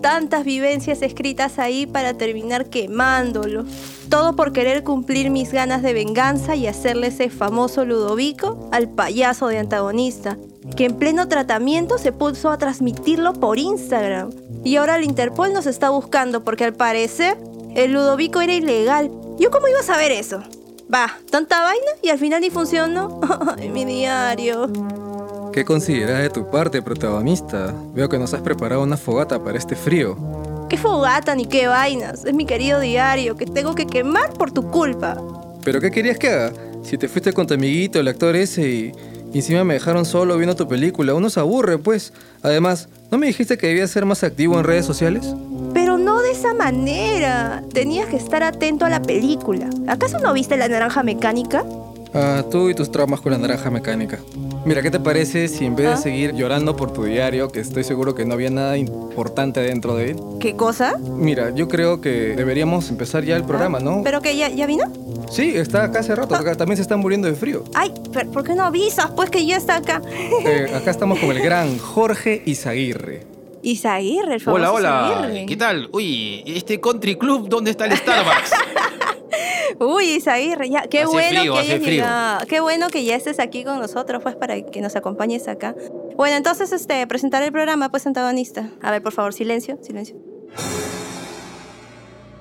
Tantas vivencias escritas ahí para terminar quemándolo. Todo por querer cumplir mis ganas de venganza y hacerle ese famoso Ludovico al payaso de antagonista, que en pleno tratamiento se puso a transmitirlo por Instagram. Y ahora el Interpol nos está buscando porque al parecer el Ludovico era ilegal. ¿Yo cómo iba a saber eso? Va, tanta vaina y al final ni funcionó. Mi diario. ¿Qué consideras de tu parte, protagonista? Veo que nos has preparado una fogata para este frío. ¿Qué fogata ni qué vainas? Es mi querido diario que tengo que quemar por tu culpa. ¿Pero qué querías que haga? Si te fuiste con tu amiguito, el actor ese, y, y encima me dejaron solo viendo tu película, uno se aburre, pues. Además, ¿no me dijiste que debía ser más activo en redes sociales? Pero no de esa manera. Tenías que estar atento a la película. ¿Acaso no viste la naranja mecánica? Ah, tú y tus traumas con la naranja mecánica. Mira, ¿qué te parece si en vez ¿Ah? de seguir llorando por tu diario, que estoy seguro que no había nada importante dentro de él, ¿Qué cosa? mira, yo creo que deberíamos empezar ya el programa, ¿no? ¿Pero que ya, ya vino? Sí, está acá hace rato, acá también se están muriendo de frío. Ay, pero ¿por qué no avisas? Pues que ya está acá. Eh, acá estamos con el gran Jorge Izaguirre. Isaguirre, el famoso Hola, hola. ¿Qué tal? Uy, este country club, ¿dónde está el Starbucks? Uy, Isaguirre, ya, qué Hace bueno frío, que hayas llegado. Qué bueno que ya estés aquí con nosotros, pues, para que nos acompañes acá. Bueno, entonces, este, presentar el programa, pues, antagonista. A ver, por favor, silencio, silencio.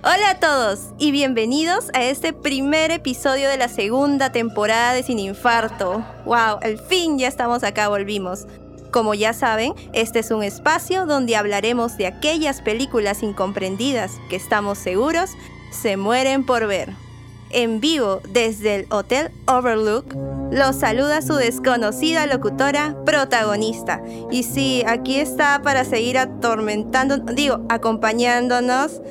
Hola a todos y bienvenidos a este primer episodio de la segunda temporada de Sin Infarto. ¡Wow! Al fin ya estamos acá, volvimos. Como ya saben, este es un espacio donde hablaremos de aquellas películas incomprendidas que estamos seguros se mueren por ver. En vivo desde el Hotel Overlook, los saluda su desconocida locutora protagonista. Y sí, aquí está para seguir atormentando, digo, acompañándonos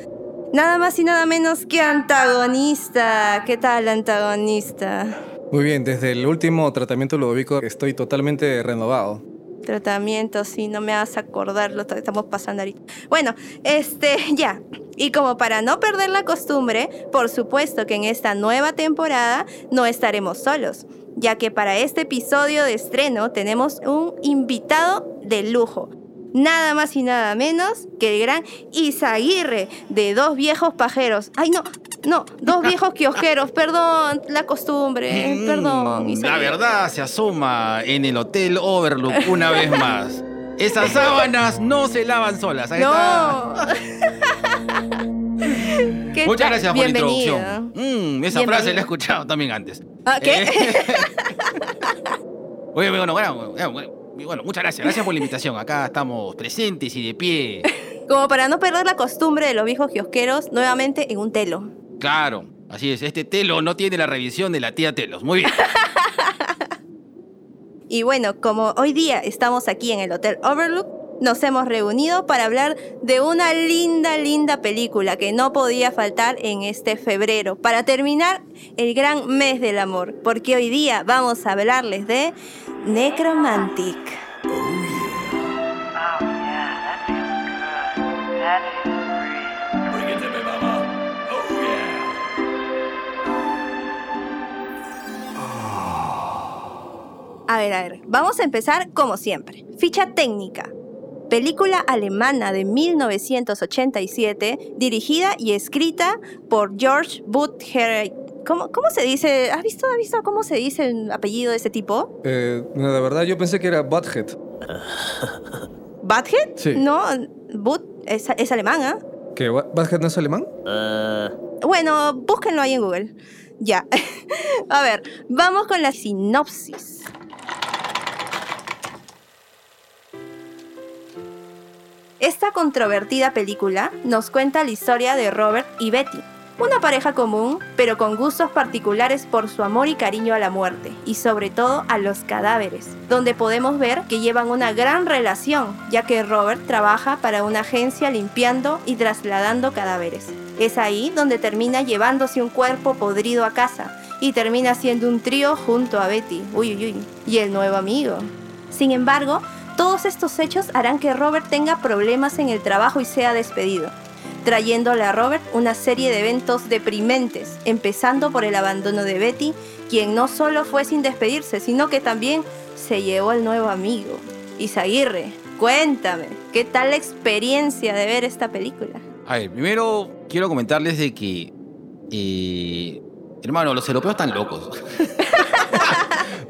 Nada más y nada menos que antagonista. ¿Qué tal, antagonista? Muy bien, desde el último tratamiento Ludovico estoy totalmente renovado. Tratamiento, sí, no me hagas acordar lo que estamos pasando ahorita. Bueno, este, ya. Y como para no perder la costumbre, por supuesto que en esta nueva temporada no estaremos solos, ya que para este episodio de estreno tenemos un invitado de lujo. Nada más y nada menos que el gran Isaguirre de Dos Viejos Pajeros. Ay, no, no, Dos Viejos Kiosqueros, perdón, la costumbre, Mm, perdón. La verdad se asoma en el Hotel Overlook una vez más. Esas sábanas no se lavan solas. Ahí No. está. ¿Qué Muchas gracias por la introducción. Mm, esa Bienvenido. frase la he escuchado también antes. Ah, ¿Qué? Eh. Oye, bueno, bueno, bueno, bueno, bueno, muchas gracias. Gracias por la invitación. Acá estamos presentes y de pie. Como para no perder la costumbre de los viejos kiosqueros, nuevamente en un telo. Claro, así es. Este telo no tiene la revisión de la tía Telos. Muy bien. Y bueno, como hoy día estamos aquí en el Hotel Overlook, nos hemos reunido para hablar de una linda, linda película que no podía faltar en este febrero, para terminar el gran mes del amor, porque hoy día vamos a hablarles de Necromantic. A ver, a ver, vamos a empezar como siempre. Ficha técnica. Película alemana de 1987, dirigida y escrita por George Butherich. ¿Cómo, ¿Cómo se dice? ¿Has visto, ¿Has visto cómo se dice el apellido de ese tipo? Eh, la verdad yo pensé que era Butthead. ¿Butthead? Sí. No, But es, es alemán, ¿ah? ¿Que Wa- Butthead no es alemán? Bueno, búsquenlo ahí en Google. Ya. A ver, vamos con la sinopsis. Esta controvertida película nos cuenta la historia de Robert y Betty, una pareja común, pero con gustos particulares por su amor y cariño a la muerte, y sobre todo a los cadáveres, donde podemos ver que llevan una gran relación, ya que Robert trabaja para una agencia limpiando y trasladando cadáveres. Es ahí donde termina llevándose un cuerpo podrido a casa, y termina siendo un trío junto a Betty, uy, uy, y el nuevo amigo. Sin embargo, todos estos hechos harán que Robert tenga problemas en el trabajo y sea despedido, trayéndole a Robert una serie de eventos deprimentes, empezando por el abandono de Betty, quien no solo fue sin despedirse, sino que también se llevó al nuevo amigo. Isaguirre, cuéntame, ¿qué tal la experiencia de ver esta película? A ver, primero quiero comentarles de que. eh, hermano, los europeos están locos.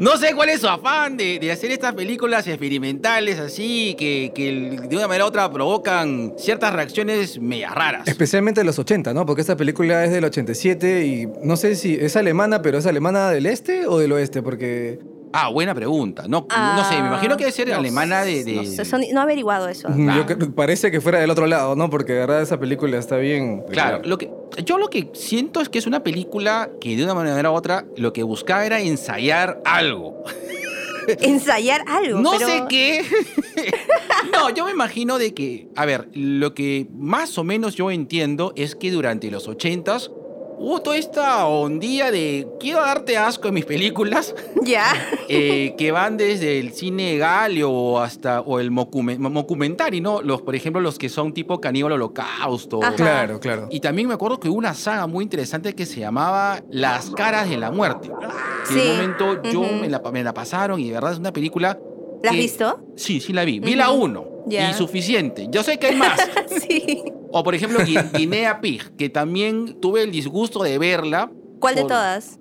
no sé cuál es su afán de, de hacer estas películas experimentales así, que, que de una manera u otra provocan ciertas reacciones media raras. Especialmente en los 80, ¿no? Porque esta película es del 87 y no sé si es alemana, pero es alemana del este o del oeste, porque Ah, buena pregunta. No, no sé, me imagino que debe ser Ah, no alemana de. de- No, sé, son- no he averiguado eso. Ah. yo parece que fuera del otro lado, ¿no? Porque de verdad esa película está bien. Claro, lo que, yo lo que siento es que es una película que de una manera u otra lo que buscaba era ensayar algo. Ensayar algo. No pero- sé qué. no, yo me imagino de que, a ver, lo que más o menos yo entiendo es que durante los ochentas hubo toda esta ondilla de quiero darte asco en mis películas, Ya. eh, que van desde el cine galio o hasta o el mocumentari, ¿no? Los, por ejemplo, los que son tipo caníbal holocausto. Ajá. Claro, claro. Y también me acuerdo que hubo una saga muy interesante que se llamaba Las caras de la muerte. Sí. en un momento yo Ujú. me, la, me la pasaron y de verdad es una película. ¿La has visto? Sí, sí la vi. Vi la Ujú. 1. Ya. Y suficiente. Yo sé que hay más. sí. O por ejemplo, Gui- Guinea Pig, que también tuve el disgusto de verla. ¿Cuál de todas?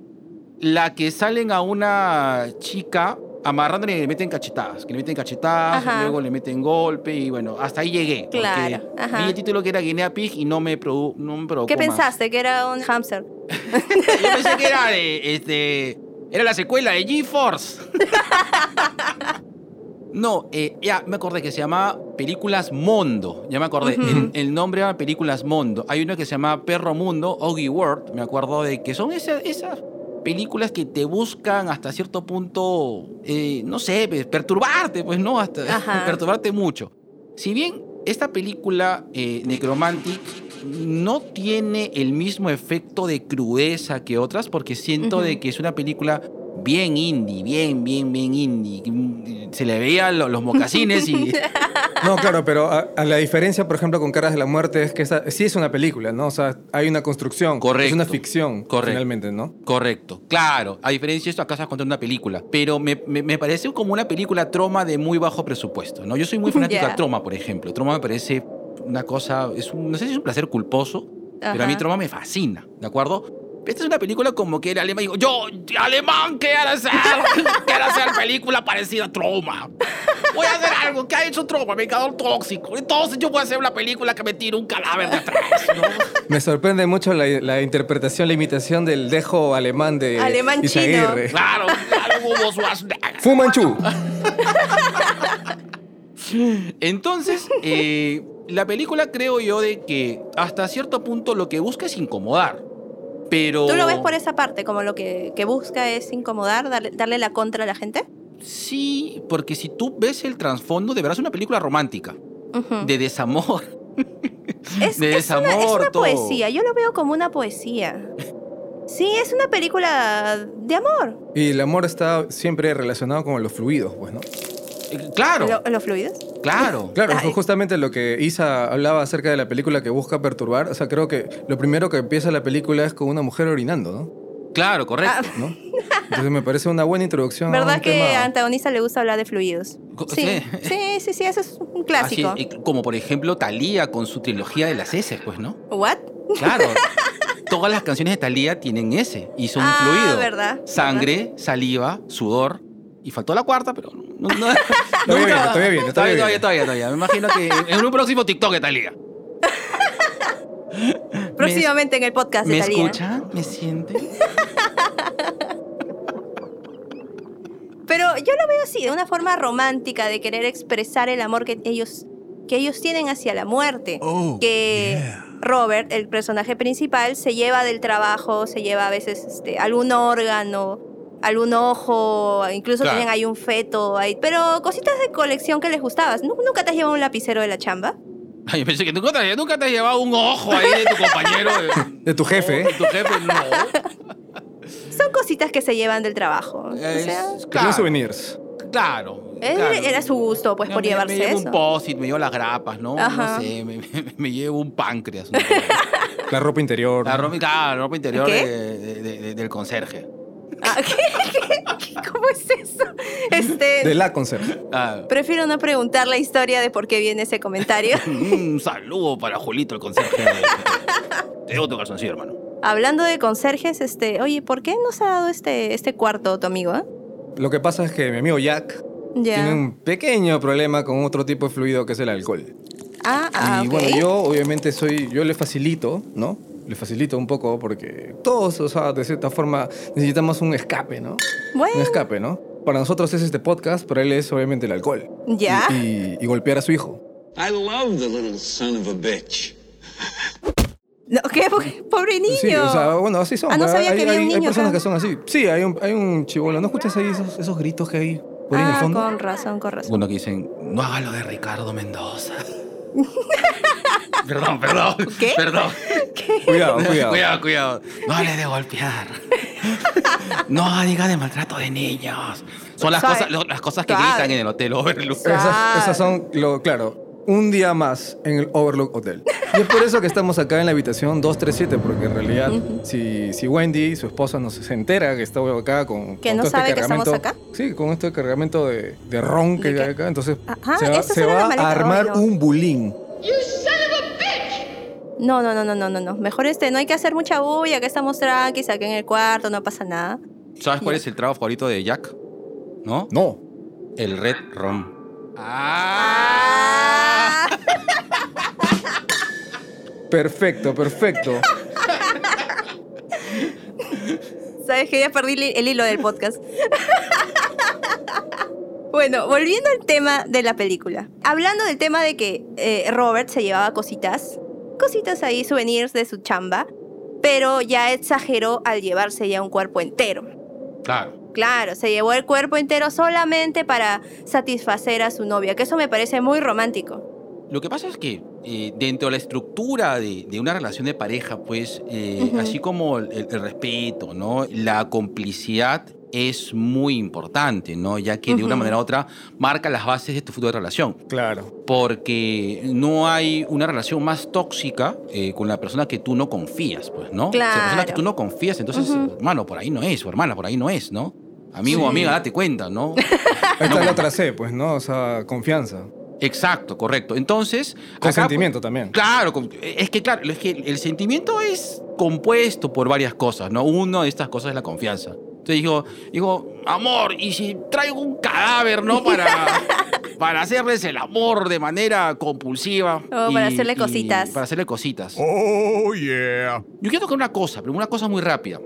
La que salen a una chica amarrándole y le meten cachetadas. Que le meten cachetadas, Ajá. luego le meten golpe y bueno, hasta ahí llegué. Claro. Vi el título que era Guinea Pig y no me, produ- no me provocó ¿Qué más. pensaste? ¿Que era un hamster? Yo pensé que era de, este, era la secuela de GeForce. No, eh, ya me acordé que se llamaba Películas Mondo. Ya me acordé. El, el nombre era Películas Mondo. Hay una que se llama Perro Mundo, Oggy World. Me acuerdo de que son esas, esas películas que te buscan hasta cierto punto, eh, no sé, perturbarte, pues no, hasta Ajá. perturbarte mucho. Si bien esta película, eh, Necromantic, no tiene el mismo efecto de crudeza que otras, porque siento de que es una película bien indie, bien, bien, bien indie. Se le veían lo- los mocasines y... No, claro, pero a, a la diferencia, por ejemplo, con Caras de la Muerte es que esa, sí es una película, ¿no? O sea, hay una construcción. Correcto. Es una ficción, Correcto. finalmente, ¿no? Correcto, claro. A diferencia de esto, acá estás contando una película. Pero me, me, me parece como una película troma de muy bajo presupuesto, ¿no? Yo soy muy fanático Ya. de Troma, por ejemplo. Troma me parece una cosa, es un- no sé si es un placer culposo, pero a mí. Troma me fascina, ¿de acuerdo? Esta es una película como que el alemán dijo, yo, alemán, quiero hacer, quiero hacer película parecida a Troma. Voy a hacer algo que ha hecho Troma, Vengador Tóxico. Entonces yo voy a hacer una película que me tire un cadáver de atrás, ¿no? Me sorprende mucho la, la interpretación, la imitación del dejo alemán de Alemán chino. Izaguirre. Claro, claro, Schwarzenegger. Fu Manchu. Entonces, eh, la película creo yo de que hasta cierto punto lo que busca es incomodar. Pero... ¿Tú lo ves por esa parte? Como lo que, que busca es incomodar, darle, darle la contra a la gente. Sí, porque si tú ves el trasfondo, de verdad es una película romántica, de desamor. es, de es una, es desamor, una todo. poesía. Yo lo veo como una poesía. Sí, es una película de amor. Y el amor está siempre relacionado con los fluidos, pues, ¿no? Claro, Lo- ¿Los fluidos? claro. Claro, fue justamente lo que Isa hablaba acerca de la película que busca perturbar. O sea, creo que lo primero que empieza la película es con una mujer orinando, ¿no? Claro, correcto. Ah, ¿No? Entonces me parece una buena introducción. a ¿Verdad un que tema- a antagonista le gusta hablar de fluidos? Sí, sí. sí, sí, eso es un Así, clásico. eh, como por ejemplo Thalía con su trilogía de las S, pues, ¿no? ¿What? Claro. Todas las canciones de Thalía tienen S y son Ah, fluidos. verdad, Sangre, saliva, sudor. Y faltó la cuarta, pero no. no- Todavía viene, todavía viene, Todavía, todavía todavía, todavía, todavía. Me imagino que en un próximo TikTok de Thalía. Próximamente en el podcast de ¿Me Thalía. escucha? ¿Me siente? Pero yo lo veo así, de una forma romántica, de querer expresar el amor que ellos, que ellos tienen hacia la muerte. Oh, que yeah. Robert, el personaje principal, se lleva del trabajo, se lleva a veces este, algún órgano, algún ojo, incluso Claro. tienen ahí un feto, ahí, pero cositas de colección que les gustabas. ¿Nu- ¿Nunca te has llevado un lapicero de la chamba? Ay, yo pensé que nunca te, nunca te has llevado un ojo ahí de tu compañero. De, De tu jefe, ¿eh? De tu jefe, no. Son cositas que se llevan del trabajo. O sea, Es- claro, souvenirs. claro. era su gusto, pues, Me- por me- llevarse Me llevo eso. un post-it, me llevo las grapas, ¿no? Ajá. No sé, me, me- me llevo un páncreas. ¿no? La ropa interior. La ropa, claro, la ropa interior ¿Qué? de- de- de- del conserje. Ah, ¿qué? ¿Qué? ¿Cómo es eso? Este, De la conserje. Ah, prefiero no preguntar la historia de por qué viene ese comentario. un saludo para Julito, el conserje. Te debo tu calzoncillo, hermano. Hablando de conserjes, este, oye, ¿por qué nos ha dado este, este cuarto tu amigo? eh? Lo que pasa es que mi amigo Jack tiene un pequeño problema con otro tipo de fluido que es el alcohol. Ah, ah, y bueno, yo obviamente soy, yo le facilito, ¿no? Le facilito un poco porque todos, o sea, de cierta forma necesitamos un escape, ¿no? Bueno, Un escape, ¿no? Para nosotros es este podcast, para él es obviamente el alcohol. Ya. Y, y- y golpear a su hijo. I love the little son of a bitch. no, ¿qué? Pobre niño. Sí, o sea, bueno, así son. Ah, no sabía hay, que había hay- un hay niño personas acá. que son así. Sí, hay un, hay un chivolo. ¿No escuchas ahí esos, esos gritos que hay por ahí en el Ah, fondo? con razón, con razón. Uno que dicen, no haga lo de Ricardo Mendoza. perdón, perdón. ¿Qué? Perdón. Cuidado, cuidado. cuidado, cuidado. No hable de golpear. no diga de maltrato de niños. Son las, cosas, lo- las cosas que gritan en el Hotel Overlook. Esas, esas son, lo, claro, un día más en el Overlook Hotel. Y es por eso que estamos acá en la habitación 237, porque en realidad, si, si Wendy, su esposa, nos se entera que estamos acá con. ¿Que con no todo sabe este que estamos cargamento- acá? Sí, con este cargamento de, de ron que ¿De hay qué? acá. Entonces, Ajá, se va, se va a armar un bulín. No, no, no, no, no, no, no. Mejor este, no hay que hacer mucha bulla, que estamos tranquilos aquí en el cuarto, no pasa nada. ¿Sabes cuál es el trago favorito de Jack? ¿No? No. El Red Rum. Ah. Perfecto, perfecto. Sabes que ya perdí el el hilo del podcast. bueno, volviendo al tema de la película. Hablando del tema de que eh, Robert se llevaba cositas, cositas ahí, souvenirs de su chamba, pero ya exageró al llevarse ya un cuerpo entero. Claro. Claro, se llevó el cuerpo entero solamente para satisfacer a su novia, que eso me parece muy romántico. Lo que pasa es que eh, dentro de la estructura de, de una relación de pareja, pues, eh, así como el, el respeto, ¿no? La complicidad es muy importante, ¿no? Ya que de una manera u otra marca las bases de tu futura relación. Claro. Porque no hay una relación más tóxica eh, con la persona que tú no confías, pues, ¿no? Si la persona que Claro. tú no confías, entonces, hermano, por ahí no es, o hermana, por ahí no es, ¿no? Amigo o Sí. amiga, date cuenta, ¿no? Ahí está la otra C, pues, ¿no? O sea, confianza. Exacto, correcto. Entonces, acá, Consentimiento también. Claro, es que claro, es que el sentimiento es compuesto por varias cosas, ¿no? Una de estas cosas es la confianza. Entonces digo, digo, amor, ¿y si traigo un cadáver, no? Para, para hacerles el amor de manera compulsiva. Oh, para hacerle cositas. Para hacerle cositas. Oh, yeah. Yo quiero tocar una cosa, pero una cosa muy rápida.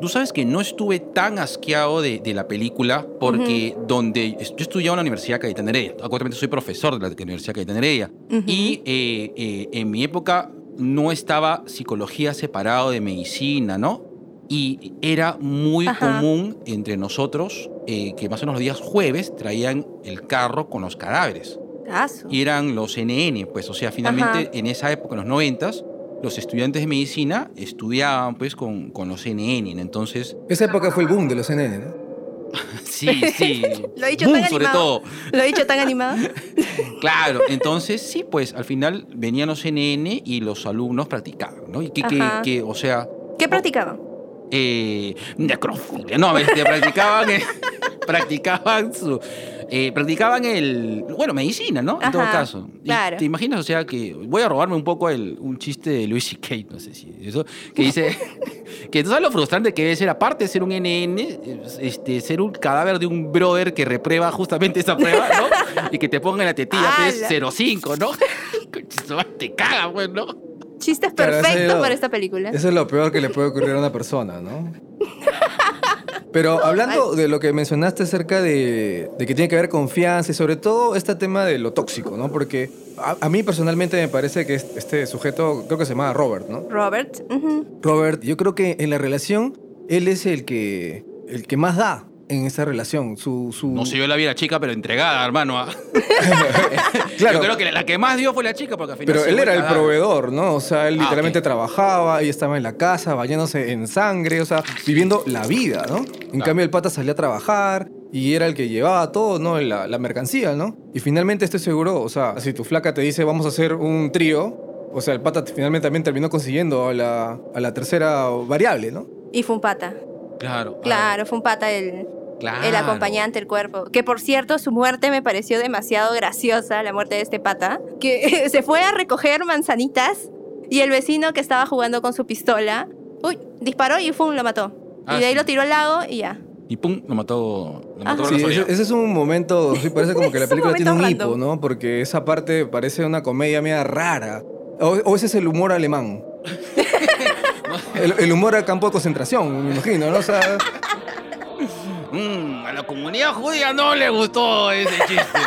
Tú sabes que no estuve tan asqueado de, de la película porque donde yo estudiaba en la Universidad Cayetana Heredia. Actualmente soy profesor de la Universidad Cayetana Heredia. Ujú. Y eh, eh, en mi época no estaba psicología separado de medicina, ¿no? Y era muy Ajá. común entre nosotros eh, que más o menos los días jueves traían el carro con los cadáveres Caso. y eran los NN, pues, o sea, finalmente Ajá. en esa época, en los noventas, los estudiantes de medicina estudiaban, pues, con, con los NN, entonces, Esa época fue el boom de los NN, ¿no? sí, sí. Lo he dicho Boom, tan sobre animado. todo. Lo he dicho tan animado. Claro, entonces, sí, pues, al final venían los NN y los alumnos practicaban, ¿no? Y que, que, que, o sea, ¿Qué practicaban? Eh, necrofilia, no, este, practicaban, eh, practicaban su, eh, practicacaban el, bueno, medicina, ¿no? En todo caso. Claro. ¿Te imaginas? O sea, que voy a robarme un poco el, un chiste de Louis C.K., no sé si eso, que dice que tú sabes lo frustrante que debe ser, aparte de ser un NN, este, ser un cadáver de un brother que reprueba justamente esa prueba, ¿no? Y que te ponga en la tetilla, pues, ¡Hala! 05, ¿no? te caga, pues, ¿no? Chistes Claro, perfectos lo- para esta película. Eso es lo peor que le puede ocurrir a una persona, ¿no? Pero hablando de lo que mencionaste acerca de, de que tiene que haber confianza y sobre todo este tema de lo tóxico, ¿no? Porque a, a mí personalmente me parece que es- este sujeto, creo que se llama Robert, ¿no? Robert. Robert, yo creo que en la relación él es el que, el que más da en esa relación. Su, su... No sé, yo la vi a la chica, pero entregada, hermano. ¿ah? Claro. Yo creo que la que más dio fue la chica, porque al final Pero se él era el proveedor, ¿no? O sea, él Ah, literalmente ok. trabajaba, ella estaba en la casa, bañándose en sangre, o sea, viviendo la vida, ¿no? En Claro. cambio, el pata salía a trabajar y era el que llevaba todo, ¿no? La, la mercancía, ¿no? Y finalmente estoy seguro, o sea, si tu flaca te dice vamos a hacer un trío, o sea, el pata finalmente también terminó consiguiendo a la, a la tercera variable, ¿no? Y fue un pata. Claro. Claro, fue un pata el, Claro. el acompañante, el cuerpo. Que por cierto, su muerte me pareció demasiado graciosa, la muerte de este pata. Que se fue a recoger manzanitas y el vecino que estaba jugando con su pistola, uy, disparó y ¡fum! lo mató. Ah, y de ahí sí. lo tiró al lago y ya. Y pum, lo mató. Lo mató Sí, ese, ese es un momento, sí, parece como que la película tiene un hipo. ¿no? Porque esa parte parece una comedia media rara. O, o ese es el humor alemán. el, el humor a campo de concentración, me imagino, ¿no? O sea, Mm, a la comunidad judía no le gustó ese chiste.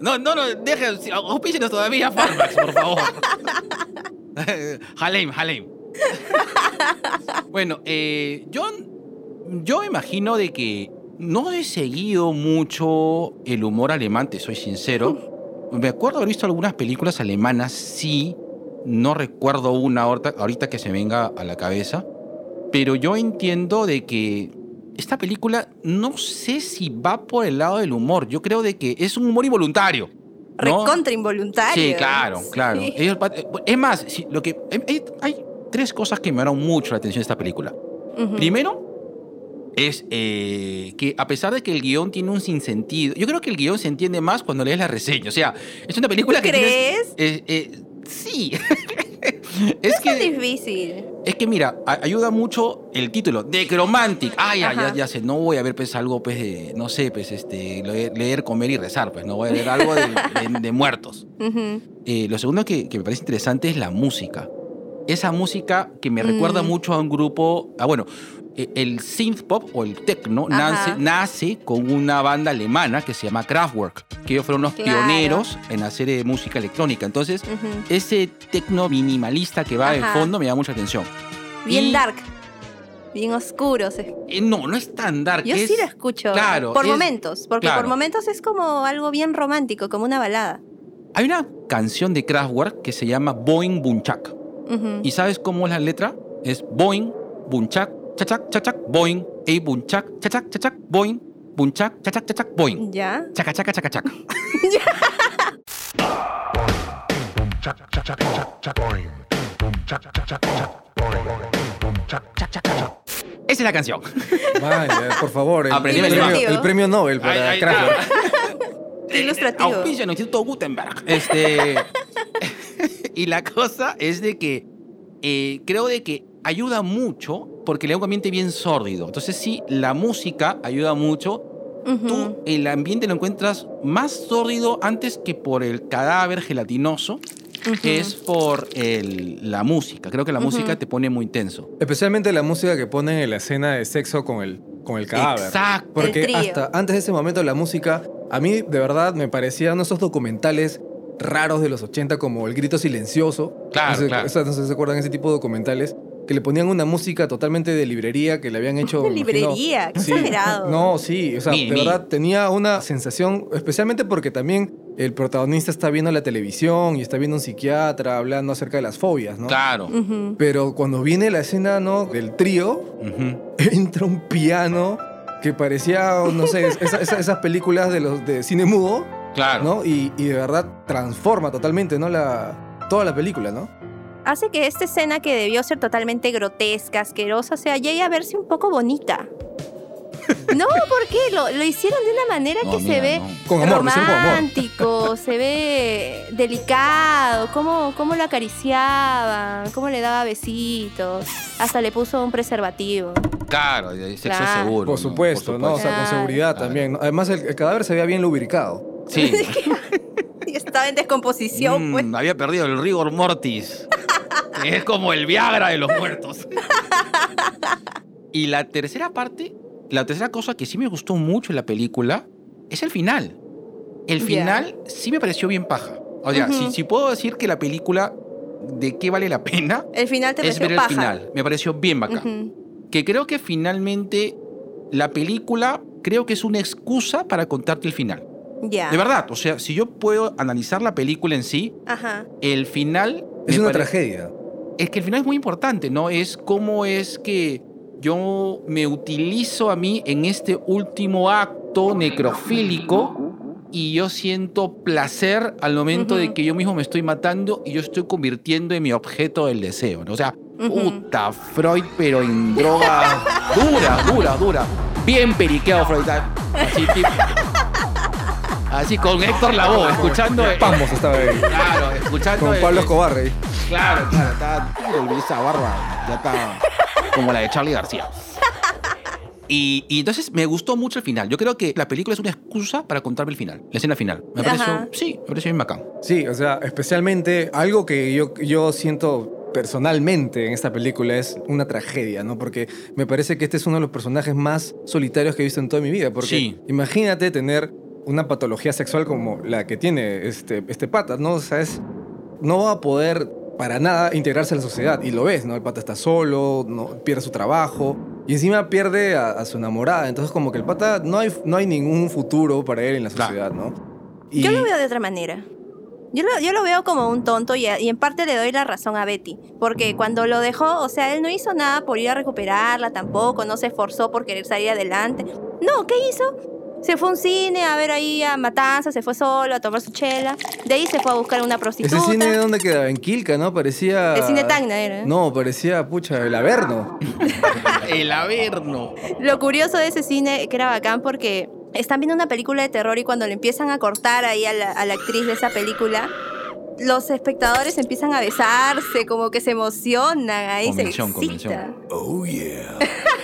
No, no, no, deje, auspícenos todavía, Farmax, por favor. Halem, Halem. bueno, eh, yo, yo imagino de que no he seguido mucho el humor alemán, te soy sincero. Me acuerdo haber visto algunas películas alemanas, sí. No recuerdo una ahorita, ahorita que se venga a la cabeza. Pero yo entiendo de que esta película no sé si va por el lado del humor. Yo creo de que es un humor involuntario. ¿no? Recontra involuntario. Sí, claro, claro. Sí. Ellos pa- es más, sí, lo que hay, tres cosas que me llamaron mucho la atención de esta película. Primero es eh, que a pesar de que el guion tiene un sinsentido, yo creo que el guion se entiende más cuando lees la reseña. O sea, es una película ¿Tú que crees? tienes- eh, eh, sí. es Es que difícil. es que mira, ayuda mucho el título, Necromantic. Ah, ya, ya, sé, no voy a ver pues algo pues de, no sé, pues este, leer, leer, comer y rezar, pues no voy a ver algo de, de- de muertos. Eh, lo segundo que, que me parece interesante es la música. Esa música que me recuerda Mm. mucho a un grupo, ah, bueno, el synth pop o el techno nace, nace con una banda alemana que se llama Kraftwerk, que ellos fueron los Claro. pioneros en hacer eh, música electrónica. Entonces, ese techno minimalista que va de fondo me da mucha atención. Bien Y- dark. Bien oscuro. Eh, no, no es tan dark. Yo es- sí lo escucho. claro, Por es- momentos. Porque claro. por momentos es como algo bien romántico, como una balada. Hay una canción de Kraftwerk que se llama Boing Bunchak. ¿Y sabes cómo es la letra? Es Boing, Bunchak, Chachak, Chachak, Boing, Ey Bunchak, Chachak, Chachak, Boing, Bunchak, Chachak, Chachak, Boing. ¿Ya? Chaca, chaca, chaca, chaca. Esa es la canción. vaya, por favor, el, Aprendí el alemán. premio, el premio Nobel para Ay, ay. Qué ilustrativo. Auspicio en el Instituto Gutenberg. Este. y la cosa es de que eh, creo de que ayuda mucho porque le da un ambiente bien sórdido. Entonces, sí, la música ayuda mucho. Ujú. Tú el ambiente lo encuentras más sórdido antes que por el cadáver gelatinoso, que es por el- la música. Creo que la música te pone muy tenso. Especialmente la música que ponen en la escena de sexo con el, con el cadáver. Exacto. Porque El hasta antes de ese momento la música, a mí de verdad me parecían esos documentales raros de los 80 como El Grito Silencioso. Claro, no sé, claro. no sé si se acuerdan de ese tipo de documentales que le ponían una música totalmente de librería que le habían hecho... De librería, qué Sí. exagerado. No, sí, o sea, Mi, de mi. verdad tenía una sensación, especialmente porque también el protagonista está viendo la televisión y está viendo un psiquiatra hablando acerca de las fobias, ¿no? Claro. Ujú. Pero cuando viene la escena, ¿no? Del trío, Ujú. entra un piano que parecía, no sé, esa- esa- esas películas de los de cine mudo, Claro. ¿no? Y, y de verdad transforma totalmente, ¿no? La, toda la película, ¿no? Hace que esta escena que debió ser totalmente grotesca, asquerosa, o sea, llegue a verse un poco bonita. No, ¿por qué? Lo, lo hicieron de una manera No, que se ve no. Con amor, lo hicieron con amor. romántico, se ve delicado, cómo, cómo lo acariciaban, cómo le daba besitos, hasta le puso un preservativo. Claro, de sexo Claro. seguro. Por ¿no? supuesto, ¿no? O sea, con seguridad Claro. también. Además, el, el cadáver se veía bien lubricado. Sí. Y estaba en descomposición, Mm, pues. había perdido el rigor mortis. Que es como el Viagra de los muertos. y la tercera parte, la tercera cosa que sí me gustó mucho en la película es el final. El final sí me pareció bien paja. O sea, si, si puedo decir que la película de qué vale la pena El final te es pareció ver el paja. final. Me pareció bien bacán. Que creo que finalmente la película creo que es una excusa para contarte el final. Ya. De verdad, o sea, si yo puedo analizar la película en sí, Ajá. el final... Es una tragedia. Es que el final es muy importante, ¿no? Es cómo es que yo me utilizo a mí en este último acto necrofílico y yo siento placer al momento de que yo mismo me estoy matando y yo estoy convirtiendo en mi objeto del deseo, ¿no? O sea, Puta, Freud, pero en droga dura, dura, dura. Bien periqueado Freud. Así, tipo- así con Héctor Lavoe, escuchando. Pamos estaba ahí. Claro, escuchando. Con Pablo Escobar ahí. Claro, claro, está duro, esa barba ya está como la de Charlie García. Y, y entonces me gustó mucho el final. Yo creo que la película es una excusa para contarme el final, la escena final. Me pareció, sí, me pareció bien bacán. Sí, o sea, especialmente algo que yo, yo siento personalmente en esta película es una tragedia, ¿no? Porque me parece que este es uno de los personajes más solitarios que he visto en toda mi vida. Porque Sí. imagínate tener una patología sexual como la que tiene este, este pata, ¿no? O sea, es, no va a poder para nada integrarse a la sociedad. Y lo ves, ¿no? El pata está solo, no, pierde su trabajo. Y encima pierde a, a su enamorada. Entonces como que el pata no hay, no hay ningún futuro para él en la sociedad, ¿no? Y- Yo lo veo de otra manera. Yo lo, yo lo veo como un tonto y, y en parte le doy la razón a Betty. Porque cuando lo dejó, o sea, él no hizo nada por ir a recuperarla tampoco, no se esforzó por querer salir adelante. No, ¿qué hizo? Se fue a un cine a ver ahí a Matanza, se fue solo a tomar su chela. De ahí se fue a buscar una prostituta. Ese cine, ¿dónde quedaba? En Quilca, ¿no? Parecía... El cine Tacna era. ¿eh? No, parecía, pucha, el Averno. El Averno. Lo curioso de ese cine que era bacán porque están viendo una película de terror y cuando le empiezan a cortar ahí a la, a la actriz de esa película, los espectadores empiezan a besarse, como que se emocionan, ahí Convención, se excita.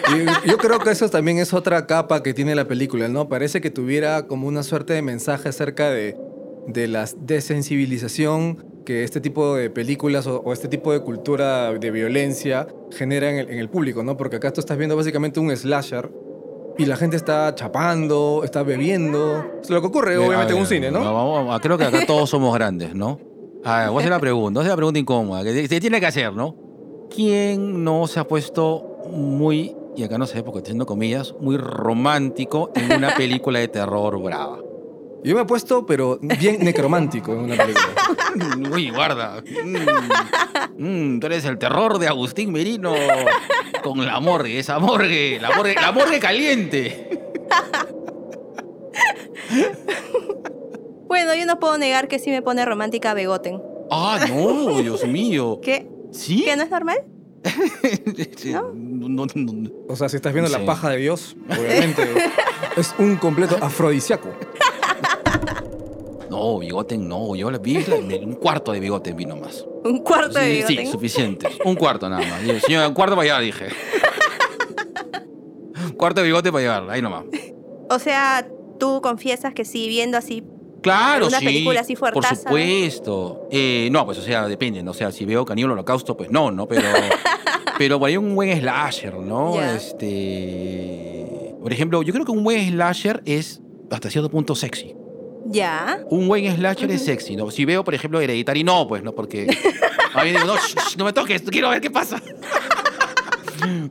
Y yo creo que eso también es otra capa que tiene la película, ¿no? Parece que tuviera como una suerte de mensaje acerca de, de la desensibilización que este tipo de películas o, o este tipo de cultura de violencia genera en el, en el público, ¿no? Porque acá tú estás viendo básicamente un slasher y la gente está chapando, está bebiendo. Es lo que ocurre, obviamente, en un cine, ¿no? Vamos, creo que acá todos somos grandes, ¿no? A ver, voy a hacer la pregunta, voy a hacer la pregunta incómoda, que se tiene que hacer, ¿no? ¿Quién no se ha puesto muy, y acá no sé, porque estoy haciendo comillas, muy romántico en una película de terror brava? Yo me he puesto, pero bien necromántico en una película. Uy, guarda. Mm, mm, tú eres el terror de Agustín Merino con la morgue, esa morgue, la morgue, la morgue caliente. Bueno, yo no puedo negar que sí me pone romántica Begoten. Ah, no, Dios mío. ¿Qué? ¿Sí? ¿Que no es normal? Sí, no, no, no. O sea, si estás viendo Sí. la paja de Dios, obviamente es un completo afrodisíaco. No, bigoten no. Yo le vi un cuarto de bigoten vi nomás. Un cuarto de Sí, Begoten. sí, suficiente. Un cuarto nada más. Dije, Señor, un cuarto para llevar, dije. cuarto de bigote para llevar, ahí nomás. O sea, tú confiesas que sí, viendo así Claro, Una sí. película así Por supuesto. Eh, no, pues, o sea, depende. ¿no? O sea, si veo Caníbal Holocausto, pues no, ¿no? Pero, pero por ahí un buen slasher, ¿no? Este. Por ejemplo, yo creo que un buen slasher es hasta cierto punto sexy. Ya. Un buen slasher es sexy, ¿no? Si veo, por ejemplo, Hereditary, no, pues, ¿no? Porque. A mí digo, no, shh, no me toques, quiero ver qué pasa.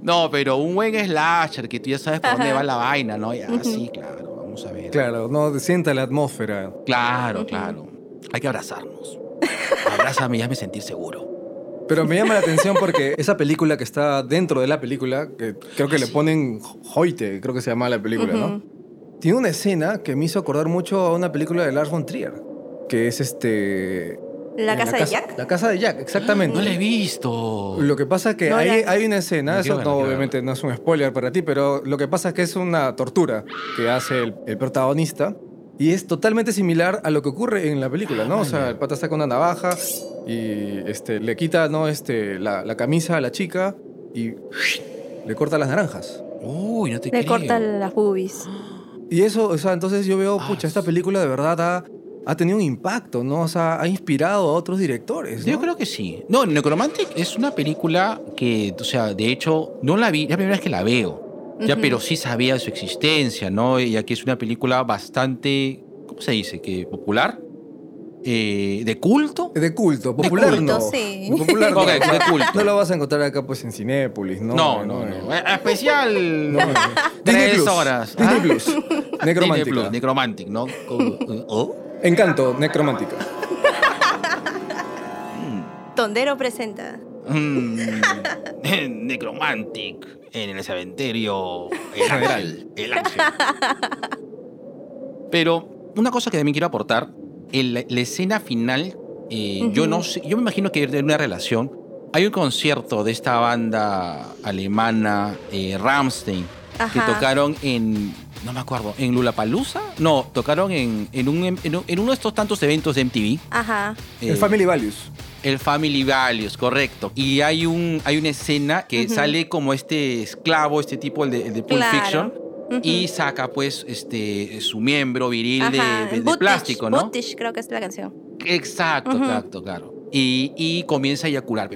No, pero un buen slasher que tú ya sabes por dónde va la vaina, ¿no? Ya, sí, claro, vamos a ver. Claro, no sienta la atmósfera. Claro, claro. Hay que abrazarnos. Abrázame y hazme sentir seguro. Pero me llama la atención porque esa película que está dentro de la película, que creo que le ponen Hoyte, creo que se llama la película, ¿no? Tiene una escena que me hizo acordar mucho a una película de Lars von Trier, que es este... ¿La casa de Jack? La casa de Jack, exactamente. No la he visto. Lo que pasa es que No hay, la- hay una escena, No eso no, obviamente no es un spoiler para ti, pero lo que pasa es que es una tortura que hace el, el protagonista y es totalmente similar a lo que ocurre en la película, ¿no? O sea, el pata saca una navaja y este, le quita ¿no? este, la, la camisa a la chica y le corta las naranjas. Uy, no te Le creo. cortan las boobies. Y eso, o sea, entonces yo veo, Ah, pucha, esta sí. película de verdad ha, ha tenido un impacto, ¿no? O sea, ha inspirado a otros directores, ¿no? Yo creo que sí. No, Necromantic es una película que, o sea, de hecho, no la vi, es la primera vez que la veo. Ya, Ujú. pero sí sabía de su existencia, ¿no? Ya que es una película bastante, ¿cómo se dice? Que popular, Eh, de culto. De culto, popular culto, no. sí. Popular no. Ok, o sea, de culto. No lo vas a encontrar acá pues en Cinépolis, ¿no? No, no, no. Eh, Especial. No, no. Tres Disney horas. Disney ¿Ah? Plus. Plus, Necromantic, ¿no? ¿Oh? Encanto, necromántica. Tondero presenta. Mm, Necromantic en el cementerio el ángel, el ángel. Pero una cosa que también quiero aportar, en la, la escena final, eh, yo no sé, yo me imagino que era una relación, hay un concierto de esta banda alemana, eh, Rammstein, que tocaron en, no me acuerdo, en Lulapalooza. No, tocaron en, en, un, en, un- en uno de estos tantos eventos de MTV. Ajá. El eh, Family Values. el Family Values, correcto. Y hay, un, hay una escena que sale como este esclavo, este tipo, el de, el de Pulp Claro. Fiction. Ujú. Y saca pues este su miembro viril de, Ajá. de- de Bootish, plástico, ¿no? Bootish, creo que es la canción. Exacto, Ujú. exacto, claro. Y, y comienza a eyacular.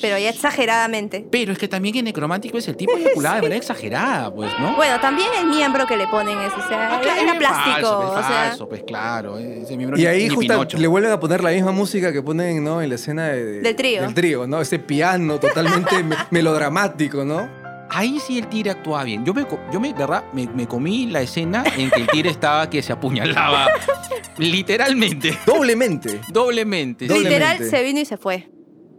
Pero ya exageradamente. Pero es que también en Necromántico es el tipo eyaculado de manera exagerada, pues, ¿no? Bueno, también el miembro que le ponen es, o sea, Ah, claro, era es plástico. Falso, es o sea, falso, pues claro. Ese miembro Y ahí justo le vuelven a poner la misma música que ponen ¿no? en la escena de- Del trío. Del trío, ¿no? Ese piano totalmente me- melodramático, ¿no? Ahí sí el tigre actuaba bien. Yo me, yo me, verdad, me, me comí la escena en que el tigre estaba que se apuñalaba. literalmente. Doblemente. Doblemente. Doble- literal se vino y se fue.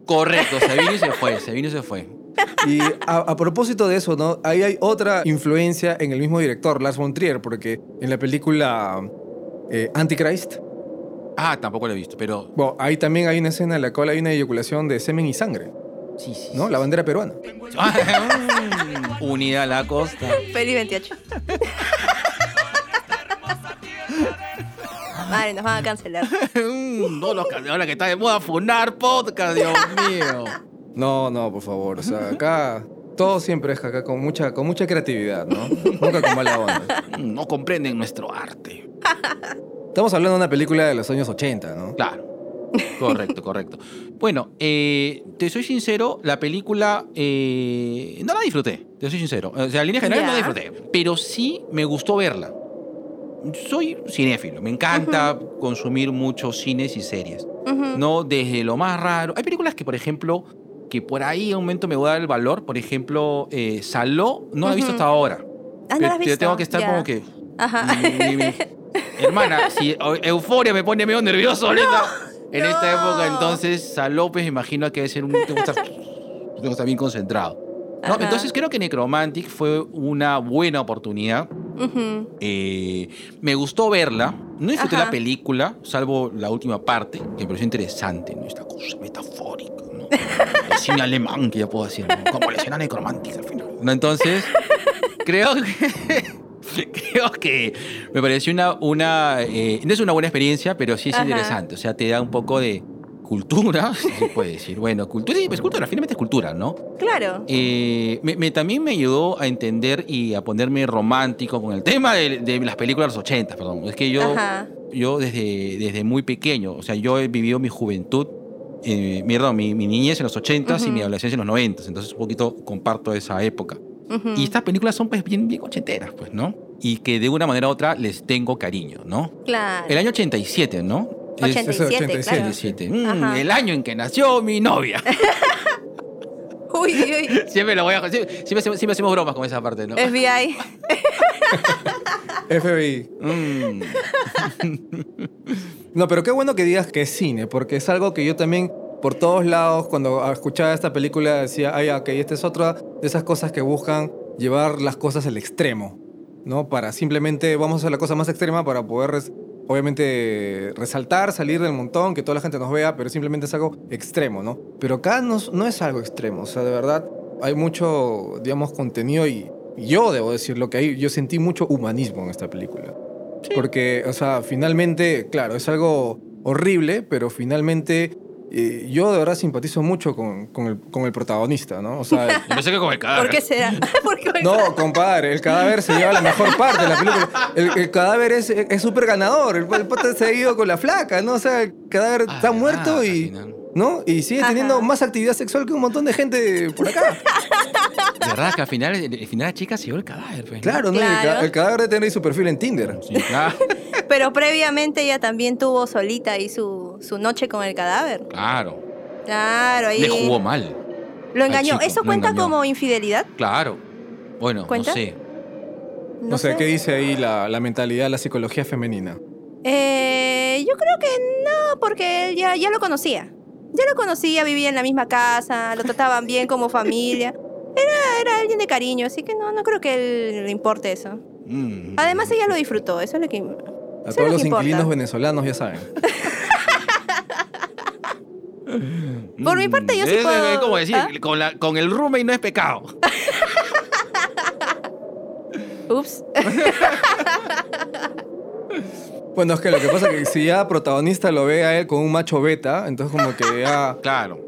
Correcto, se vino y se fue, se vino y se fue. Y a, a propósito de eso, ¿no? Ahí hay otra influencia en el mismo director, Lars von Trier, porque en la película eh, Antichrist, Ah, tampoco lo he visto, pero. bueno, ahí también hay una escena en la cual hay una eyaculación de semen y sangre, Sí, sí. ¿no? La bandera peruana. Unida a la costa. Feliz 28. Madre, nos van a cancelar. No, los can- ahora que está de moda funar podcast, Dios mío. No, no, por favor. O sea, acá todo siempre es acá con mucha, con mucha creatividad, ¿no? Nunca con mala onda. No comprenden nuestro arte. Estamos hablando de una película de los años 80, ¿no? Claro. Correcto, correcto. Bueno, eh, te soy sincero, la película eh, no la disfruté, te soy sincero. O sea, en línea general no la disfruté, pero sí me gustó verla. Soy cinéfilo, me encanta consumir muchos cines y series. Ujú. ¿no? Desde lo más raro. Hay películas que, por ejemplo, que por ahí a un momento me voy a dar el valor. Por ejemplo, eh, Saló, no la he visto hasta ahora. Ah, no la has visto. Tengo que estar Ya. como que... Ajá. mi- mi- hermana, si eu- euforia me pone medio nervioso ahorita. En esta no. época, entonces, Saló, pues me imagino que debe ser un... Tengo que estar, bien concentrado. ¿no? Entonces creo que Necromantic fue una buena oportunidad. Ujú. Eh, me gustó verla. No disfruté Ajá. la película, salvo la última parte, que me pareció interesante, ¿no? Esta cosa metafórica, ¿no? El cine alemán, que ya puedo decir, ¿no? Como la escena necromántica al final. ¿no? Entonces, creo que... Creo que me pareció una... una eh, no es una buena experiencia, pero sí es Ajá. interesante. O sea, te da un poco de cultura, si se puede decir. Bueno, cultura, sí, pues cultura, finalmente es cultura, ¿no? Claro. Eh, me, me- también me ayudó a entender y a ponerme romántico con el tema de, de las películas de los 80, perdón. Es que yo, Ajá. yo desde, desde muy pequeño, o sea, yo he vivido mi juventud, eh, mi, mi, mi niñez en los 80 y mi adolescencia en los 90, entonces un poquito comparto esa época. Y estas películas son pues bien, bien ochenteras, pues, ¿no? Y que de una manera u otra les tengo cariño, ¿no? Claro. El año 87, ¿no? Es- 87, 87, claro. 87. Mm, el año en que nació mi novia. Uy, uy, uy. Siempre lo voy a siempre, siempre, hacemos- siempre hacemos bromas con esa parte, ¿no? FBI. FBI. Mm. No, pero qué bueno que digas que es cine, porque es algo que yo también, por todos lados, cuando escuchaba esta película, decía, ay, ok, esta es otra de esas cosas que buscan llevar las cosas al extremo, ¿no? Para simplemente, vamos a hacer la cosa más extrema para poder, res- obviamente, resaltar, salir del montón, que toda la gente nos vea, pero simplemente es algo extremo, ¿no? Pero acá no, no es algo extremo, o sea, de verdad, hay mucho, digamos, contenido y yo debo decirlo que hay, yo sentí mucho humanismo en esta película. Porque, o sea, finalmente, claro, es algo horrible, pero finalmente eh, yo de verdad simpatizo mucho con, con el, con el protagonista, ¿no? O sea, Yo pensé que con el cadáver. ¿Por qué será? No, compadre, el cadáver se lleva la mejor parte de la película. El, el cadáver es es súper ganador, el, el pata se ha ido con la flaca, ¿no? O sea, el cadáver Ah, está muerto al y... ¿No? Y sigue Ajá. teniendo más actividad sexual que un montón de gente por acá. De verdad que al final, al final la chica se llevó el cadáver. pues, ¿no? Claro, ¿no? El cadáver de tener ahí su perfil en Tinder. Sí, claro. Pero previamente ella también tuvo solita ahí su, su noche con el cadáver. Claro. Claro, ahí. Le jugó mal. Lo engañó. chico, ¿Eso cuenta engañó. como infidelidad? Claro. Bueno, ¿Cuenta? no sé. No, sé, ¿qué dice ahí la, la mentalidad, la psicología femenina? Eh, yo creo que no, porque él ya, ya lo conocía. Ya lo conocía, vivía en la misma casa, lo trataban bien como familia. Era, era alguien de cariño, así que no, no creo que a él le importe eso. Mm. Además, ella lo disfrutó, eso es lo que. A todos lo los que inquilinos venezolanos ya saben. Por mi parte, yo sí Es- puedo- Es como decir, ¿Ah? con, la- con el roommate no es pecado. Ups. Bueno, es que lo que pasa es que si ya protagonista lo ve a él con un macho beta, entonces como que ya Claro.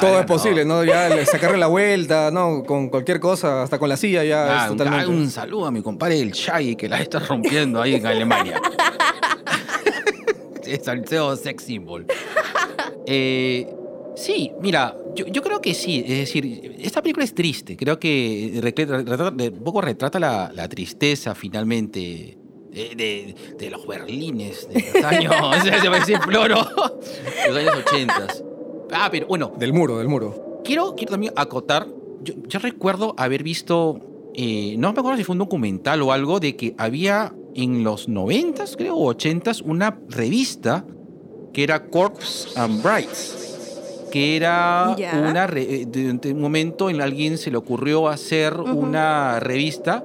todo es posible, ¿no? Ya le- sacarle la vuelta, ¿no? Con cualquier cosa, hasta con la silla ya es un, totalmente... un saludo a mi compadre el Shaggy que la está rompiendo ahí en Alemania. es el CEO sex symbol. Eh, sí, mira, yo, yo creo que sí. Es decir, esta película es triste. Creo que retrata- un poco retrata la, la tristeza finalmente. De, de- de los berlines de los años, se va a decir floro, los años 80. Ah, pero bueno, Del muro, del muro. Quiero, quiero también acotar, yo, yo recuerdo haber visto, eh, no me acuerdo si fue un documental o algo, de que había en los 90s, creo, o 80s, una revista que era Corpse and Brides, que era una, re- eh, de, de un momento en alguien se le ocurrió hacer una revista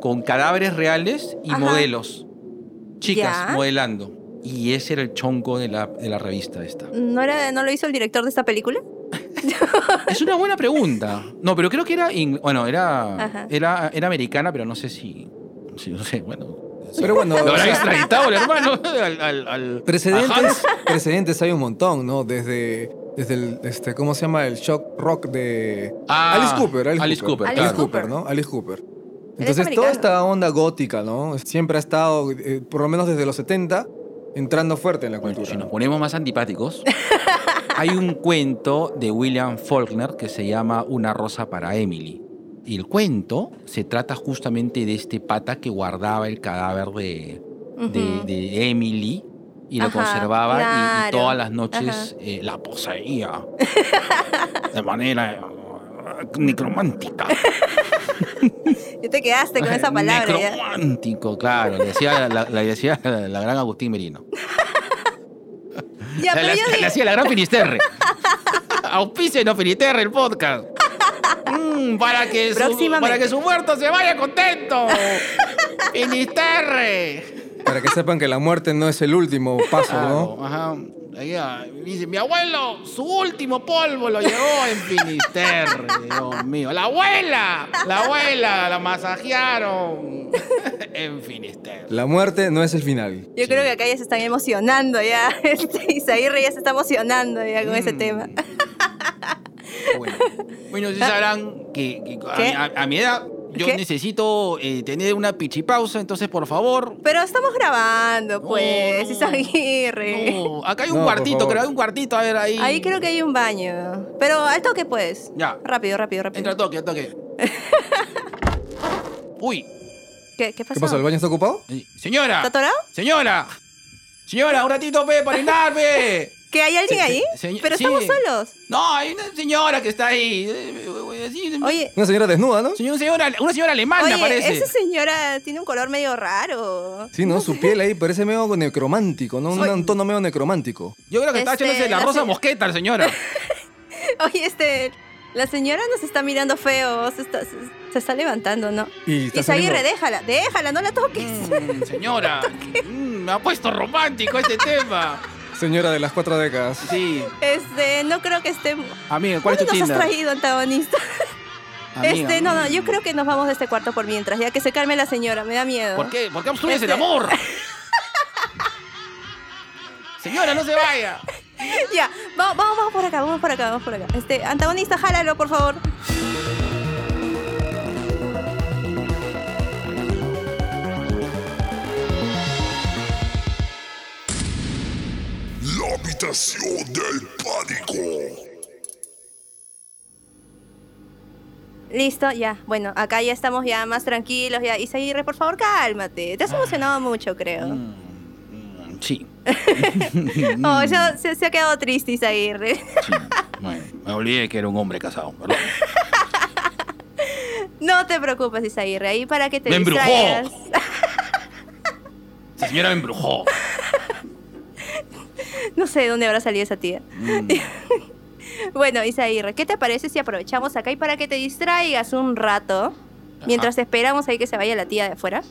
con cadáveres reales y Ajá. modelos, chicas modelando. Y ese era el chonco de la, de la revista esta. ¿No, era, ¿No lo hizo el director de esta película? Es una buena pregunta. No, pero creo que era. Bueno, era, Ajá. era, era americana, pero no sé si. si- no sé, bueno. Pero bueno, Lo sea, extraditado el hermano al. al, al- a precedentes, precedentes hay un montón, ¿no? Desde, desde el, este, ¿cómo se llama? El shock rock de... Ah, Alice Cooper, Alice, Alice Cooper, Alice claro. Cooper, ¿no? Alice Cooper. Entonces, toda esta onda gótica, ¿no? Siempre ha estado, eh, por lo menos desde los 70, entrando fuerte en la Bueno, cultura. si nos ponemos más antipáticos, hay un cuento de William Faulkner que se llama Una rosa para Emily. Y el cuento se trata justamente de este pata que guardaba el cadáver de, Emily y lo Ajá, conservaba y- todas las noches eh, la poseía de manera eh, necromántica. Y te quedaste con esa palabra ya. Necromántico, claro. Le decía la, la- decía la, la gran Agustín Merino. Ya, pero yo digo, hacía la gran Finisterre. Auspícenos Finisterre el podcast. Mm, para, que su, para que su muerto se vaya contento. Finisterre. Para que sepan que la muerte no es el último paso, Claro, ¿no? ajá. Ahí, ah, dice, mi abuelo, su último polvo lo llevó en Finisterre. Dios mío. La abuela, la abuela, la masajearon en Finisterre. La muerte no es el final. yo creo que acá ya se están emocionando ya. Este, Isaíre ya se está emocionando ya con ese Mm. tema. Bueno, bueno sí sabrán que, que a, mi, a- a mi edad yo ¿Qué? necesito eh, tener una pichipausa, entonces por favor. Pero estamos grabando, pues, no. Isaguirre. No, acá hay un No, cuartito, creo, hay un cuartito, a ver ahí. Ahí creo que hay un baño. Pero al toque, pues. Ya. Rápido, rápido, rápido. Entra al toque, al toque. Uy, ¿Qué, qué pasó? ¿Qué pasó? ¿El baño está ocupado? eh, señora. ¿Está atorado? Señora. Señora, un ratito, pe, para orinar, pe. ¿Que hay alguien Se- ahí? se- Pero sí. estamos solos. No, hay una señora que está ahí. eh, eh, así, Oye, Una señora desnuda, ¿no? señora, señora, una señora alemana, oye, parece. esa señora tiene un color medio raro. Sí, ¿no? Su piel ahí parece medio necromántico, ¿no? Un, un tono medio necromántico. Yo creo que está Este, echándose la la rosa se- mosqueta, la señora. Oye, este, la señora nos está mirando feo, se está, se, se está levantando, ¿no? Y está Isaguirre, saliendo- déjala, déjala, no la toques. Mm, señora, mm, me ha puesto romántico este tema. Señora de las cuatro décadas. Sí, Este, no creo que esté... amiga, ¿cuál es tu ¿Dónde nos has Tinder? traído, antagonista? Amiga, Este, no, no, yo creo que nos vamos de este cuarto por mientras, ya que se calme la señora, me da miedo. ¿Por qué? ¿Por qué obstruyes el Este- amor? Señora, no se vaya. Ya, vamos, vamos, vamos por acá, vamos por acá, vamos por acá. Este, antagonista, jálalo, por favor. La habitación del pánico. Listo, ya. Bueno, acá ya estamos ya más tranquilos, ya. Isaguirre, por favor, cálmate. Te has emocionado mucho, creo. Mm, Sí, Oh, ya se, se ha quedado triste, Isaguirre. sí. Bueno, me olvidé que era un hombre casado, perdón. No te preocupes, Isaguirre. Ahí para que te Me embrujó. Esa señora me embrujó. No sé de dónde habrá salido esa tía. Mm, Bueno, Isaguirre, ¿qué te parece si aprovechamos acá y para que te distraigas un rato? Mientras esperamos ahí que se vaya la tía de afuera.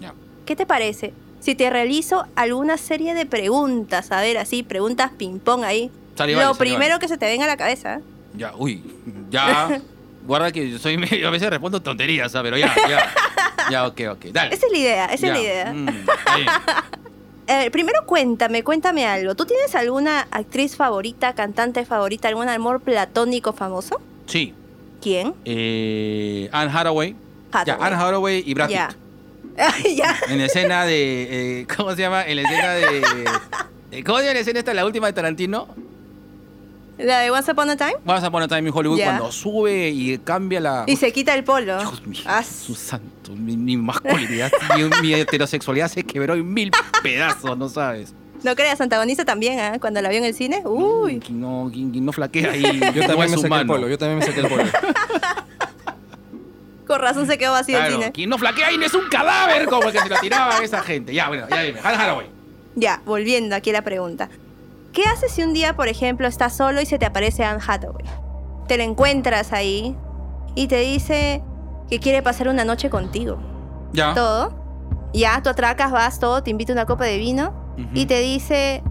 ya. ¿Qué te parece si te realizo alguna serie de preguntas? A ver, así, preguntas ping-pong ahí. Lo primero que se te venga a la cabeza. Ya, uy, ya. Guarda que yo soy medio, a veces respondo tonterías, ¿sabes? Pero ya, ya. Ya, ok, ok. Dale. Esa es la idea, esa es la idea. mm. Eh, primero cuéntame, cuéntame algo. ¿Tú tienes alguna actriz favorita, cantante favorita, algún amor platónico famoso? Sí. ¿Quién? Eh, Anne Hathaway. Ya. Anne Hathaway y Brad Ya. Pitt. ya. En la escena de. eh, ¿Cómo se llama? En la escena de. eh, ¿Cómo se llama la escena esta, la última de Tarantino? La de Once Upon a Time. Vamos a poner Time in Hollywood Ya. cuando sube y cambia la. Y se quita el polo. Dios mío, Ah, su santo, mi, mi masculinidad, mi, mi heterosexualidad se quebró en mil pedazos, ¿no sabes? no creas, antagonista también, ¿ah? Cuando la vio en el cine. Uy. No, quien no flaquea ahí. Yo no también me saqué el polo, yo también me saqué el polo. Con razón se quedó vacío el Claro, cine. quien no flaquea ahí no es un cadáver como el que se lo tiraba a esa gente. Ya, bueno, ya dime. Anne Hathaway. Ya, volviendo aquí a la pregunta. ¿Qué haces si un día, por ejemplo, estás solo y se te aparece Anne Hathaway? Te la encuentras ahí y te dice que quiere pasar una noche contigo. Ya. Todo. Ya, tú atracas, vas, todo, te invita una copa de vino y te dice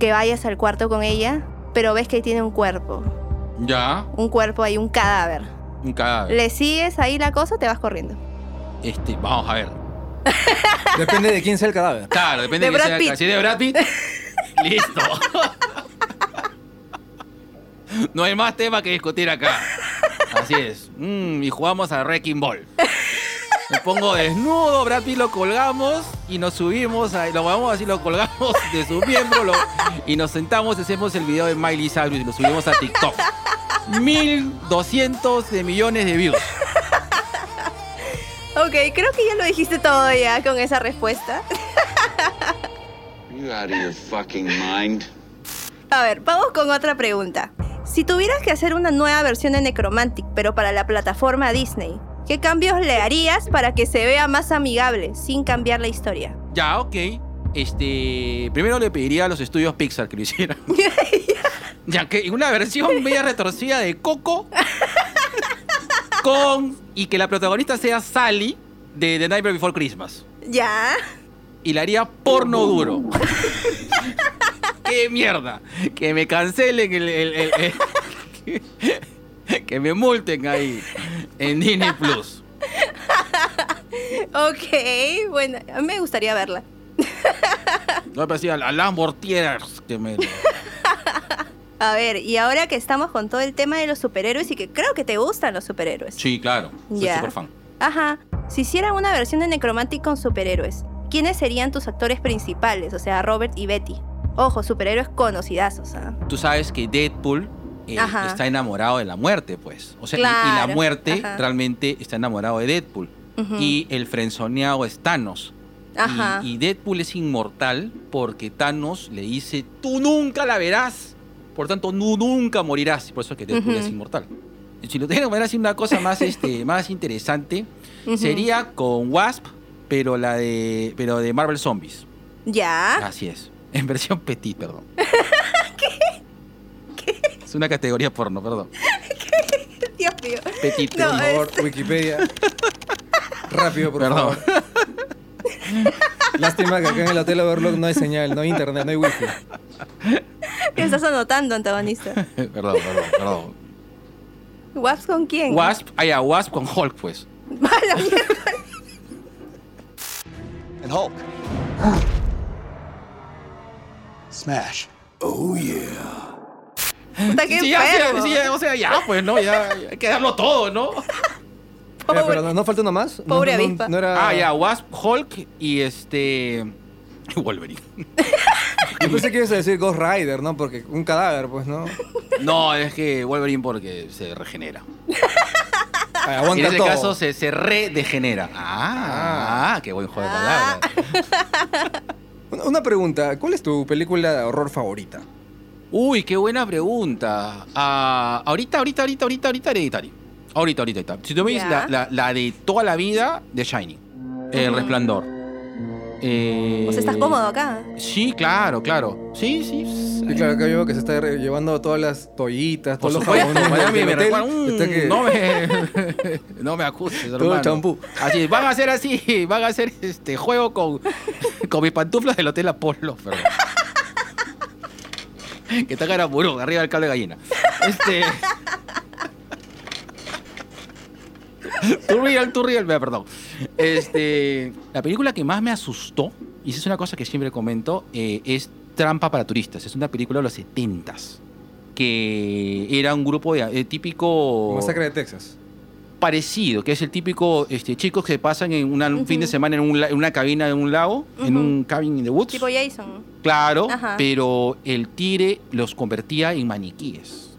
que vayas al cuarto con ella, pero ves que tiene un cuerpo. Ya. Un cuerpo ahí, un cadáver. Un cadáver. Le sigues ahí la cosa, te vas corriendo. Este, vamos a ver. Depende de quién sea el cadáver. Claro, depende De Brad sea. Pitt. Si es de Brad Pitt, listo. No hay más tema que discutir acá. Así es. Mm, y jugamos a Wrecking Ball. Me pongo desnudo, Brad Pitt lo colgamos y nos subimos, a, lo vamos así, lo colgamos de su miembro y nos sentamos hacemos el video de Miley Cyrus y lo subimos a TikTok. 1200 de millones de views. Ok, creo que ya lo dijiste todo ya con esa respuesta. Are you out of your fucking mind? A ver, vamos con otra pregunta. Si tuvieras que hacer una nueva versión de Necromantic, pero para la plataforma Disney, ¿qué cambios le harías para que se vea más amigable sin cambiar la historia? Ya, ok. Este, primero le pediría a los estudios Pixar que lo hicieran. Ya que una versión media retorcida de Coco con y que la protagonista sea Sally de The Nightmare Before Christmas ya. Y la haría porno duro. ¡Qué mierda! Que me cancelen el, el- el- el- que, me multen ahí en Disney Plus. Ok, bueno, a mí me gustaría verla. No me parecía a Mortiers que me A ver, y ahora que estamos con todo el tema de los superhéroes y que creo que te gustan los superhéroes. Sí, claro. Soy Ya. súper fan. Ajá. Si hicieran una versión de Necromantic con superhéroes, ¿quiénes serían tus actores principales? O sea, Robert y Betty. Ojo, superhéroes conocidazos, ¿ah? Tú sabes que Deadpool eh, está enamorado de la muerte, pues. O sea, y- y, la Claro, muerte ajá. realmente está enamorado de Deadpool. Y el frenzoneado es Thanos. Y- Ajá. Y, Deadpool es inmortal porque Thanos le dice, tú nunca la verás. Por tanto, tú nunca morirás. Por eso es que Deadpool es inmortal. Y Si lo tengo que poner así una cosa más, este, más interesante, sería con Wasp, pero la de, pero de Marvel Zombies. Ya. Así es. En versión petit, perdón. Es una categoría porno, perdón. Dios mío. Petit. No, Por es- favor, Wikipedia. Rápido, por Perdón. favor. Lástima que acá en el Hotel Overlook no hay señal, no hay internet, no hay wifi. ¿Qué estás anotando, antagonista? perdón, perdón, perdón. ¿Waps con quién? Wasp, ah, ya, Wasp con Hulk, pues. Mala mierda. And Hulk. Smash. Puta, qué Sí, ya, sí, ya, o sea, ya, pues, ¿no? Ya, ya hay que darlo todo, ¿no? Eh, pero no, ¿no falta uno más. Pobre no, no, avispa. no era... Ah, ya, Wasp, Hulk y este. Wolverine. Yo pensé que ibas a decir Ghost Rider, ¿no? Porque un cadáver, pues, ¿no? No, es que Wolverine porque se regenera. Ah, En ese todo. caso se, se redegenera. Ah, qué buen juego de Ah. palabras. Una- Una pregunta, ¿cuál es tu película de horror favorita? Uy, qué buena pregunta. Ah, ahorita, ahorita, ahorita, ahorita, ahorita, Hereditary. Ahorita, ahorita, ahorita. Si tú me dices Ya. la, la- la de toda la vida, de Shining. El. Resplandor. Eh, O sea, estás cómodo acá. Sí, claro, claro. Sí, sí. Y claro, acá veo que se está llevando todas las toallitas, todos los jabones Miami me hotel. recuerda, mm, que- no, me, no me acuses, Todo hermano. el champú. Así, van a hacer así, van a hacer este juego con, con mis pantuflas del Hotel Apolo, perdón. que está cara burú, arriba del cable de gallina. Este. Too real, too real, perdón. Este, la película que más me asustó, y esa es una cosa que siempre comento, eh, es Trampa para Turistas. Es una película de los 70s. Que era un grupo de eh, típico Masacre de Texas. parecido, que es el típico este, chicos que pasan en una- un fin de semana en, un la- en una cabina de un lago, en un cabin in the woods. Tipo Jason. Claro, Ajá. pero el tire los convertía en maniquíes.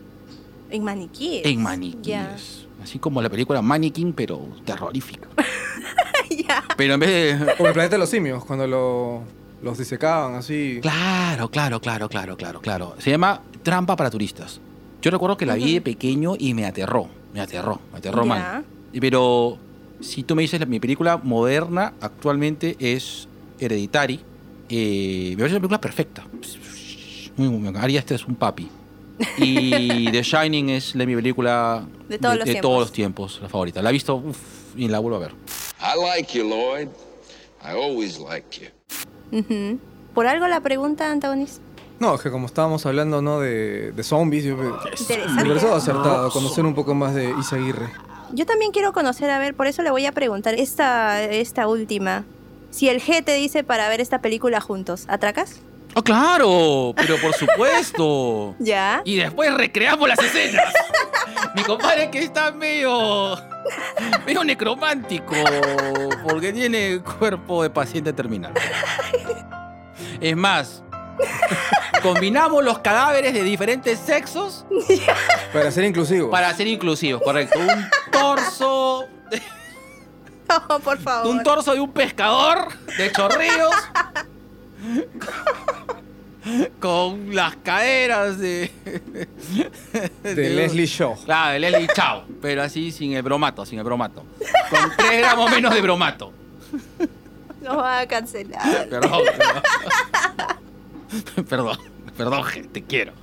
En maniquíes. En maniquíes. Así como la película Mannequin, pero terrorífica. Pero en vez de. Como el planeta de los simios, cuando lo- los disecaban así. Claro, claro, claro, claro, claro, claro. Se llama Trampa para Turistas. Yo recuerdo que la vi de pequeño y me aterró. Me aterró, me aterró Ya. mal. Pero si tú me dices, mi película moderna actualmente es Hereditary. Eh, me parece una película perfecta. Mm, Ari este es un papi. Y The Shining es la, mi película De todos los de tiempos. todos los tiempos, la favorita. La he visto uf, y la vuelvo a ver. I like you, Lloyd. I always liked you. ¿Por algo la pregunta, antagonista? No, es que como estábamos hablando, ¿no? De, de zombies, yo me, pareció acertado conocer un poco más de Isa Aguirre. Yo también quiero conocer, a ver, por eso le voy a preguntar esta, esta última. Si el G te dice para ver esta película juntos, ¿atracas? ¡Oh, claro! Pero por supuesto. Ya. Y después recreamos las escenas. Mi compadre que está medio. medio necromántico. Porque tiene cuerpo de paciente terminal. Es más, combinamos los cadáveres de diferentes sexos Para ser inclusivo. para ser inclusivos, correcto. Un torso. No, por favor. Un torso de un pescador de chorrillos. Con las caderas de. de Leslie Shaw. Claro, de Leslie Chao. Pero así sin el bromato, sin el bromato. Con 3 gramos menos de bromato. Nos va a cancelar. Perdón. Perdón, perdón, perdón, te quiero.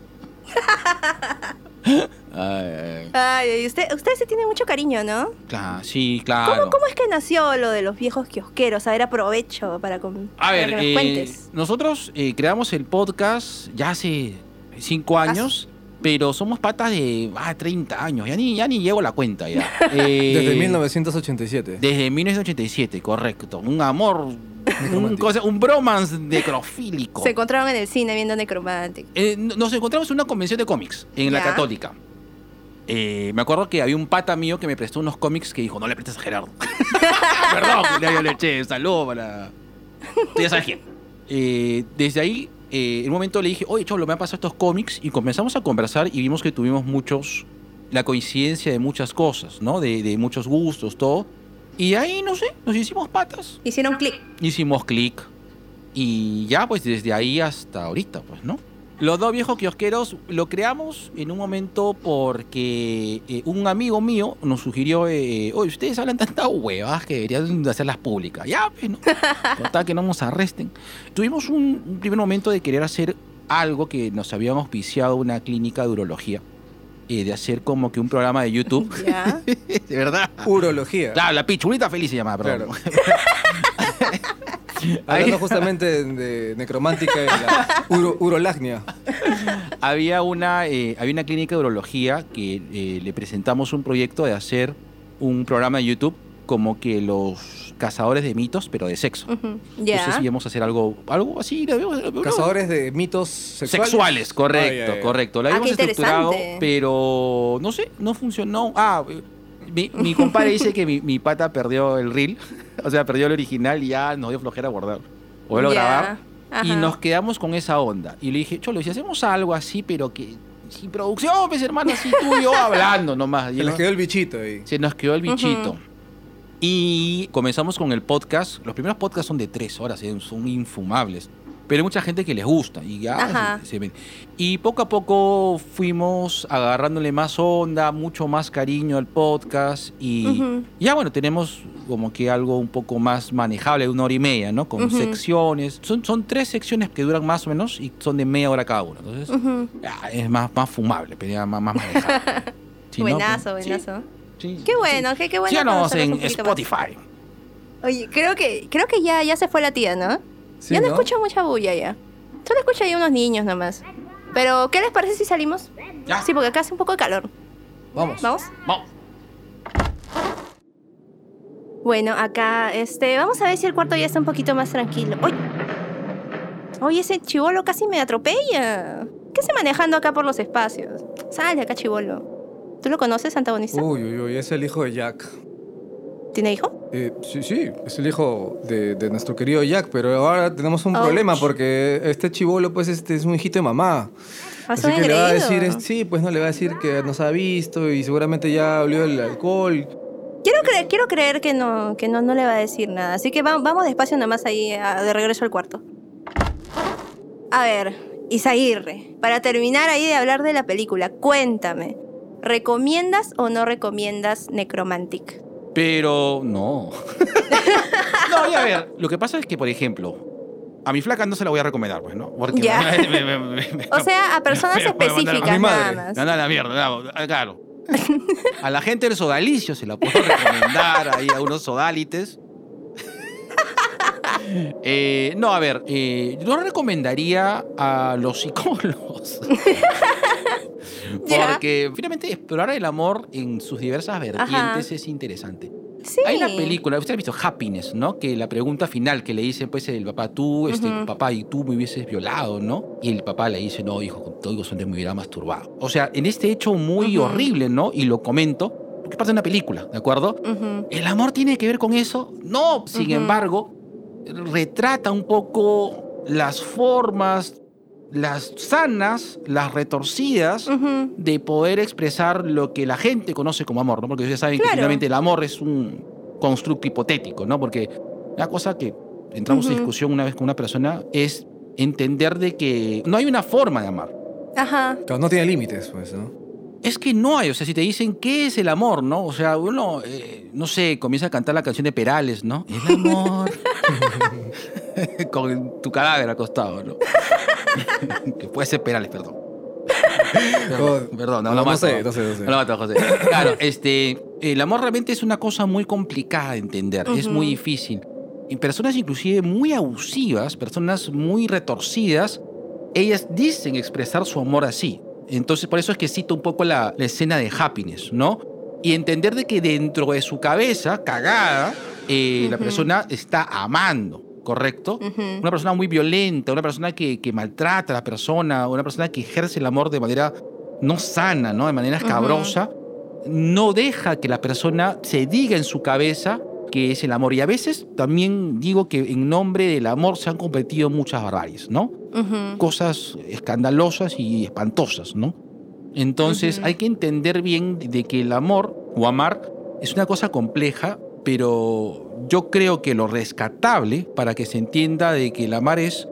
Ay, ay, usted, usted se tiene mucho cariño, ¿no? Claro, sí, ¿Cómo, claro. ¿Cómo es que nació lo de los viejos kiosqueros? A ver, aprovecho para, com- A para ver, que nos eh, cuentes. nosotros eh, creamos el podcast ya hace 5 años, pero somos patas de ah, 30 años. Ya ni, ya ni llevo la cuenta ya. Eh, Desde 1987. Desde 1987, correcto. Un amor, un, cosa- un bromance necrofílico. Se encontraron en el cine viendo Necromantic. Eh, nos encontramos en una convención de cómics en la Ya. Católica. Eh, me acuerdo que había un pata mío que me prestó unos cómics que dijo, no le prestes a Gerardo. Perdón, le, le eché saludo para... Tú ya sabes quién. Eh, desde ahí, eh, en un momento le dije, oye, Cholo, me han pasado estos cómics y comenzamos a conversar y vimos que tuvimos muchos, la coincidencia de muchas cosas, ¿no? De, de muchos gustos, todo. Y ahí, no sé, nos hicimos patas. Hicieron clic. Hicimos clic. Y ya, pues desde ahí hasta ahorita, pues, ¿no? Los dos viejos kiosqueros lo creamos en un momento porque eh, un amigo mío nos sugirió, eh, oye, ustedes hablan tantas huevas que deberían de hacerlas públicas. Ya, pues, ¿no? Total, que no nos arresten. Tuvimos un, un primer momento de querer hacer algo que nos habíamos auspiciado una clínica de urología. Eh, de hacer como que un programa de YouTube. Ya. de verdad. Urología. Claro, la pichulita feliz se llama, perdón. Hablando Ahí- justamente de, de necromántica y la uro- urolagnia. había una, eh, había una clínica de urología que eh, le presentamos un proyecto de hacer un programa de YouTube como que los cazadores de mitos, pero de sexo. Ujú. Ya. Entonces íbamos a hacer algo, algo así. lo lo- Cazadores de mitos sexuales. Sexuales, correcto, ay, ay. correcto. Lo Ah, habíamos estructurado, pero no sé, no funcionó. Ah, mi, mi compadre dice que mi, mi pata perdió el reel, o sea, perdió el original y ya nos dio flojera guardar. O a Ya. grabar. Y nos quedamos con esa onda. Y le dije, Cholo, si hacemos algo así, pero que sin producción, pues hermano, así tú y yo hablando nomás. Se no- les quedó el bichito ahí. se nos quedó el bichito. Y comenzamos con el podcast. Los primeros podcasts son de tres horas, eh, son infumables. Pero hay mucha gente que les gusta. Y, ya se- se ven. y poco a poco fuimos agarrándole más onda, mucho más cariño al podcast. Y Ujú. ya bueno, tenemos como que algo un poco más manejable, de una hora y media, ¿no? Con Ujú. secciones. Son, son tres secciones que duran más o menos y son de media hora cada una. Entonces, Ujú. ya, es más, más fumable, pero ya más, más manejable. Si no, buenazo, pues, sí, buenazo. sí, Qué sí. bueno, qué, qué bueno. Síganos en más. Spotify. Oye, creo que, creo que ya, ya se fue la tía, ¿no? Sí, ya no, ¿no? escucho mucha bulla ya. Solo escucho ahí unos niños nomás. Pero, ¿qué les parece si salimos? Ya. Sí, porque acá hace un poco de calor. Vamos. ¿Vamos? Vamos. Bueno, acá, este, vamos a ver si el cuarto ya está un poquito más tranquilo. ¡Uy! Oye, ese chivolo casi me atropella. ¿Qué hace manejando acá por los espacios? Sal de acá, chivolo. ¿Tú lo conoces, antagonista? Uy, uy, uy, es el hijo de Jack. ¿Tiene hijo? Eh, sí, sí, es el hijo de, de nuestro querido Jack, pero ahora tenemos un Ouch. problema porque este chivolo, pues, este es un hijito de mamá. Ah, Así que le va a decir, engreídos. es- sí, pues no le va a decir que nos ha visto y seguramente ya olió el alcohol. Quiero creer, quiero creer que no, que no, no le va a decir nada. Así que va- vamos despacio nada más ahí a- de regreso al cuarto. A ver, Isaguirre, para terminar ahí de hablar de la película, cuéntame. ¿Recomiendas o no recomiendas Necromantic? Pero no. no, ya a ver. Lo que pasa es que, por ejemplo, a mi flaca no se la voy a recomendar, pues, ¿no? Porque Ya. me- O sea, a personas a específicas mi madre. nada más. No, no, la mierda, ah, claro. A la gente del sodalicio se la puedo recomendar, ahí a unos sodalites. Eh, no, a ver, eh, yo recomendaría a los psicólogos. Porque finalmente explorar el amor en sus diversas vertientes Ajá. es interesante. Sí. Hay una película, usted ha visto Happiness, ¿no? Que la pregunta final que le dice pues el papá, tú, este, papá, y tú me hubieses violado, ¿no? Y el papá le dice, no, hijo, con todo eso te me hubiera masturbado. O sea, en este hecho muy horrible, ¿no? Y lo comento, porque pasa en una película, ¿de acuerdo? ¿El amor tiene que ver con eso? No, sin embargo, retrata un poco las formas, las sanas, las retorcidas de poder expresar lo que la gente conoce como amor, ¿no? Porque ustedes saben que finalmente el amor es un constructo hipotético, ¿no? Porque una cosa que entramos en discusión una vez con una persona es entender de que no hay una forma de amar. Ajá. Claro, no tiene límites, pues, ¿no? Es que no hay, o sea, si te dicen qué es el amor, ¿no? O sea, uno, eh, no sé, comienza a cantar la canción de Perales, ¿no? El amor. Con tu cadáver acostado, ¿no? que puede ser Perales, perdón. Perdón, No, perdón, no, no lo mato. sé, no sé, no sé. No lo mato, José. Claro, este, el amor realmente es una cosa muy complicada de entender, es muy difícil. Y personas inclusive muy abusivas, personas muy retorcidas, ellas dicen expresar su amor así. Entonces, por eso es que cito un poco la, la escena de Happiness, ¿no? Y entender de que dentro de su cabeza, cagada, eh, la persona está amando, ¿correcto? Una persona muy violenta, una persona que, que maltrata a la persona, una persona que ejerce el amor de manera no sana, ¿no? De manera escabrosa, no deja que la persona se diga en su cabeza que es el amor. Y a veces también digo que en nombre del amor se han cometido muchas barbaries, ¿no? Cosas escandalosas y espantosas, ¿no? Entonces hay que entender bien de que el amor o amar es una cosa compleja, pero yo creo que lo rescatable para que se entienda de que el amar es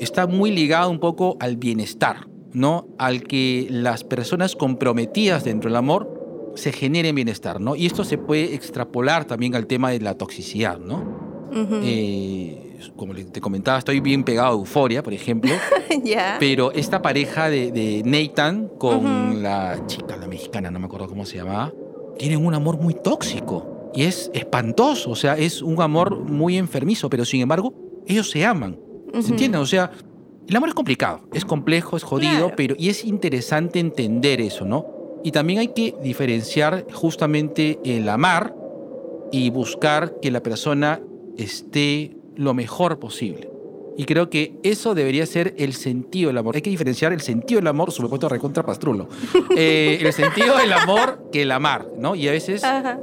está muy ligado un poco al bienestar, ¿no? Al que las personas comprometidas dentro del amor se generen bienestar, ¿no? Y esto se puede extrapolar también al tema de la toxicidad, ¿no? Ujú. Eh, como te comentaba, estoy bien pegado a Euforia, por ejemplo, ya. pero esta pareja de, de Nathan con Ujú. la chica, la mexicana, no me acuerdo cómo se llamaba, tienen un amor muy tóxico y es espantoso, o sea, es un amor muy enfermizo, pero sin embargo, ellos se aman. ¿Se Ujú. entiende? O sea, el amor es complicado, es complejo, es jodido, Claro. pero y es interesante entender eso, ¿no? Y también hay que diferenciar justamente el amar y buscar que la persona esté lo mejor posible. Y creo que eso debería ser el sentido del amor. Hay que diferenciar el sentido del amor, supuesto recontra pastrulo. Eh, el sentido del amor que el amar, ¿no? Y a veces Ajá.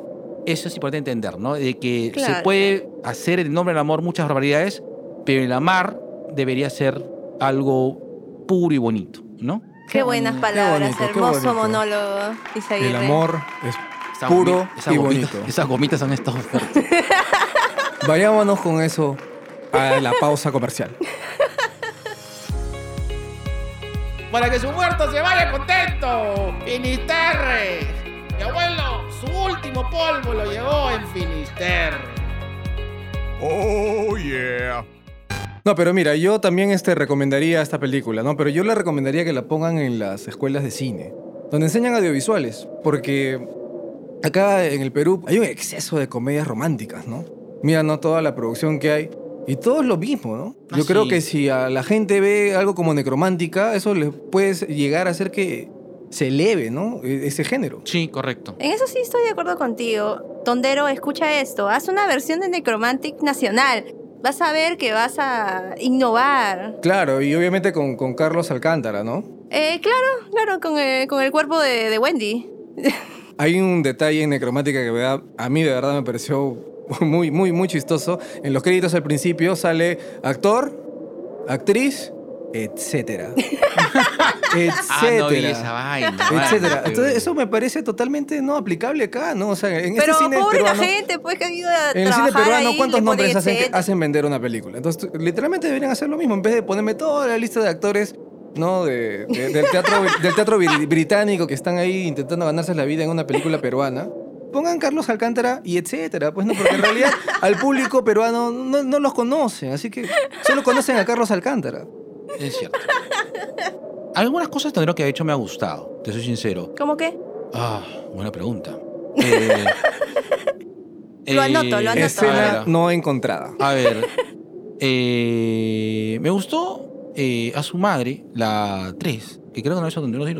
Eso es importante entender, ¿no? De que se puede hacer en el nombre del amor muchas barbaridades, pero el amar debería ser algo puro y bonito, ¿no? Qué buenas palabras, bonito, hermoso monólogo, Isaguirre. El amor es Esa puro y gomitas- bonito. Esas gomitas han estado fuertes. Vayámonos con eso a la pausa comercial. Para que su muerto se vaya contento. Finisterre. Mi abuelo, su último polvo lo llevó en Finisterre. Oh, yeah. No, pero mira, yo también este, recomendaría esta película, ¿no? Pero yo le recomendaría que la pongan en las escuelas de cine, donde enseñan audiovisuales, porque acá en el Perú hay un exceso de comedias románticas, ¿no? Mira, ¿no? Toda la producción que hay. Y todo es lo mismo, ¿no? Yo Ah, creo sí. que si a la gente ve algo como necromántica, eso les puede llegar a hacer que se eleve, ¿no? E- Ese género. Sí, correcto. En eso sí estoy de acuerdo contigo. Tondero, escucha esto. Haz una versión de Necromantic nacional. Vas a ver que vas a innovar. Claro, y obviamente con, con Carlos Alcántara, ¿no? Eh, claro, claro, con el, con el cuerpo de, de Wendy. Hay un detalle en Necromática que me da- a mí de verdad me pareció muy, muy, muy chistoso. En los créditos al principio sale actor, actriz, etcétera. Ah, no vi etcétera. esa vaina. etcétera. Entonces, eso me parece totalmente no aplicable acá, ¿no? O sea, en Pero este cine pobre peruano, la gente, pues que ha ido a en el cine peruano, ahí, ¿cuántos nombres hacen, etcétera. vender una película? Entonces, literalmente deberían hacer lo mismo. En vez de ponerme toda la lista de actores, ¿no? De, de- del teatro, del teatro bri- británico que están ahí intentando ganarse la vida en una película peruana. Pongan Carlos Alcántara y etcétera, pues no, porque en realidad al público peruano no, no los conocen, así que solo conocen a Carlos Alcántara. Es cierto. Algunas cosas tendré que de hecho me ha gustado, te soy sincero. ¿Cómo qué? Ah, buena pregunta. Eh, Lo anoto, lo anoto. Escena no encontrada. A ver, eh, me gustó eh, a su madre, la 3, que creo que no es donde no sé,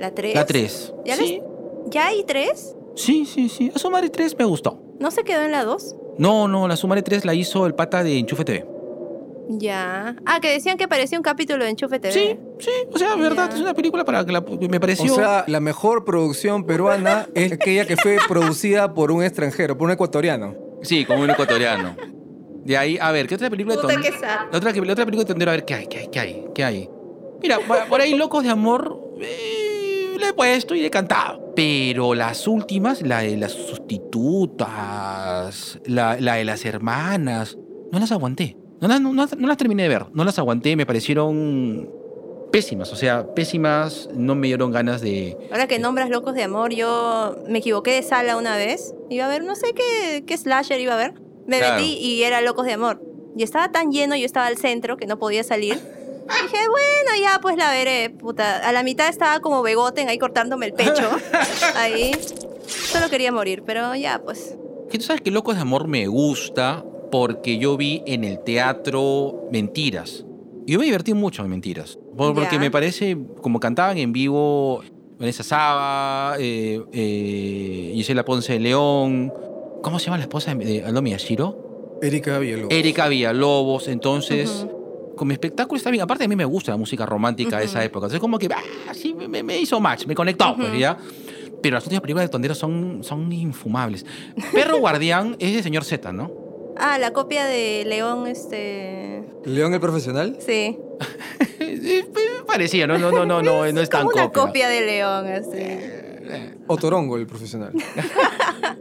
¿La 3? La 3. ¿Ya, sí, les- ¿Ya hay 3? sí, sí, sí. A su madre 3 me gustó. ¿No se quedó en la 2? No, no, la su madre 3 la hizo el pata de Enchufe TV. Ya. Ah, que decían que parecía un capítulo de Enchufe TV. Sí, sí, o sea, verdad, Ya. es una película para que la, me O pareció. sea, la mejor producción peruana es aquella que fue producida por un extranjero, por un ecuatoriano. sí, como un ecuatoriano. De ahí, a ver, ¿qué otra película de Puta sad. La otra, que- la otra película de Tondero, a ver, ¿qué hay? ¿Qué hay? ¿Qué hay? ¿Qué hay? Mira, por por ahí Locos de Amor eh, le he puesto y le he cantado. Pero las últimas, la de las sustitutas, la, la de las hermanas, no las aguanté. No las, no, no- no las terminé de ver. No las aguanté, me parecieron pésimas. O sea, pésimas, no me dieron ganas de... Ahora que nombras Locos de Amor, yo me equivoqué de sala una vez. Iba a ver, no sé qué, qué slasher iba a ver. Me Claro. metí y era Locos de Amor. Y estaba tan lleno, yo estaba al centro que no podía salir. Dije, bueno, ya pues la veré, puta. A la mitad estaba como Begoten ahí cortándome el pecho. ahí. Solo quería morir, pero ya pues. Que tú sabes que Locos de Amor me gusta porque yo vi en el teatro Mentiras. Y yo me divertí mucho en Mentiras. Por- Porque me parece, como cantaban en vivo Vanessa Saba, eh, eh, Gisela Ponce de León. ¿Cómo se llama la esposa de Aldo Miyashiro? Erika Villalobos. Erika Villalobos. Entonces, Ujú. como espectáculo está bien. Aparte, a mí me gusta la música romántica de esa época. Entonces, como que, ah, sí, me, me hizo match, me conectó, pues ya. Pero las últimas películas de Tondero son, son infumables. Perro Guardián es de señor Z, ¿no? Ah, la copia de León, este. León el profesional. Sí. Eh, Parecía, no, no, no, no, no, no es tan Como una copia. copia de León, así. O Torongo el profesional.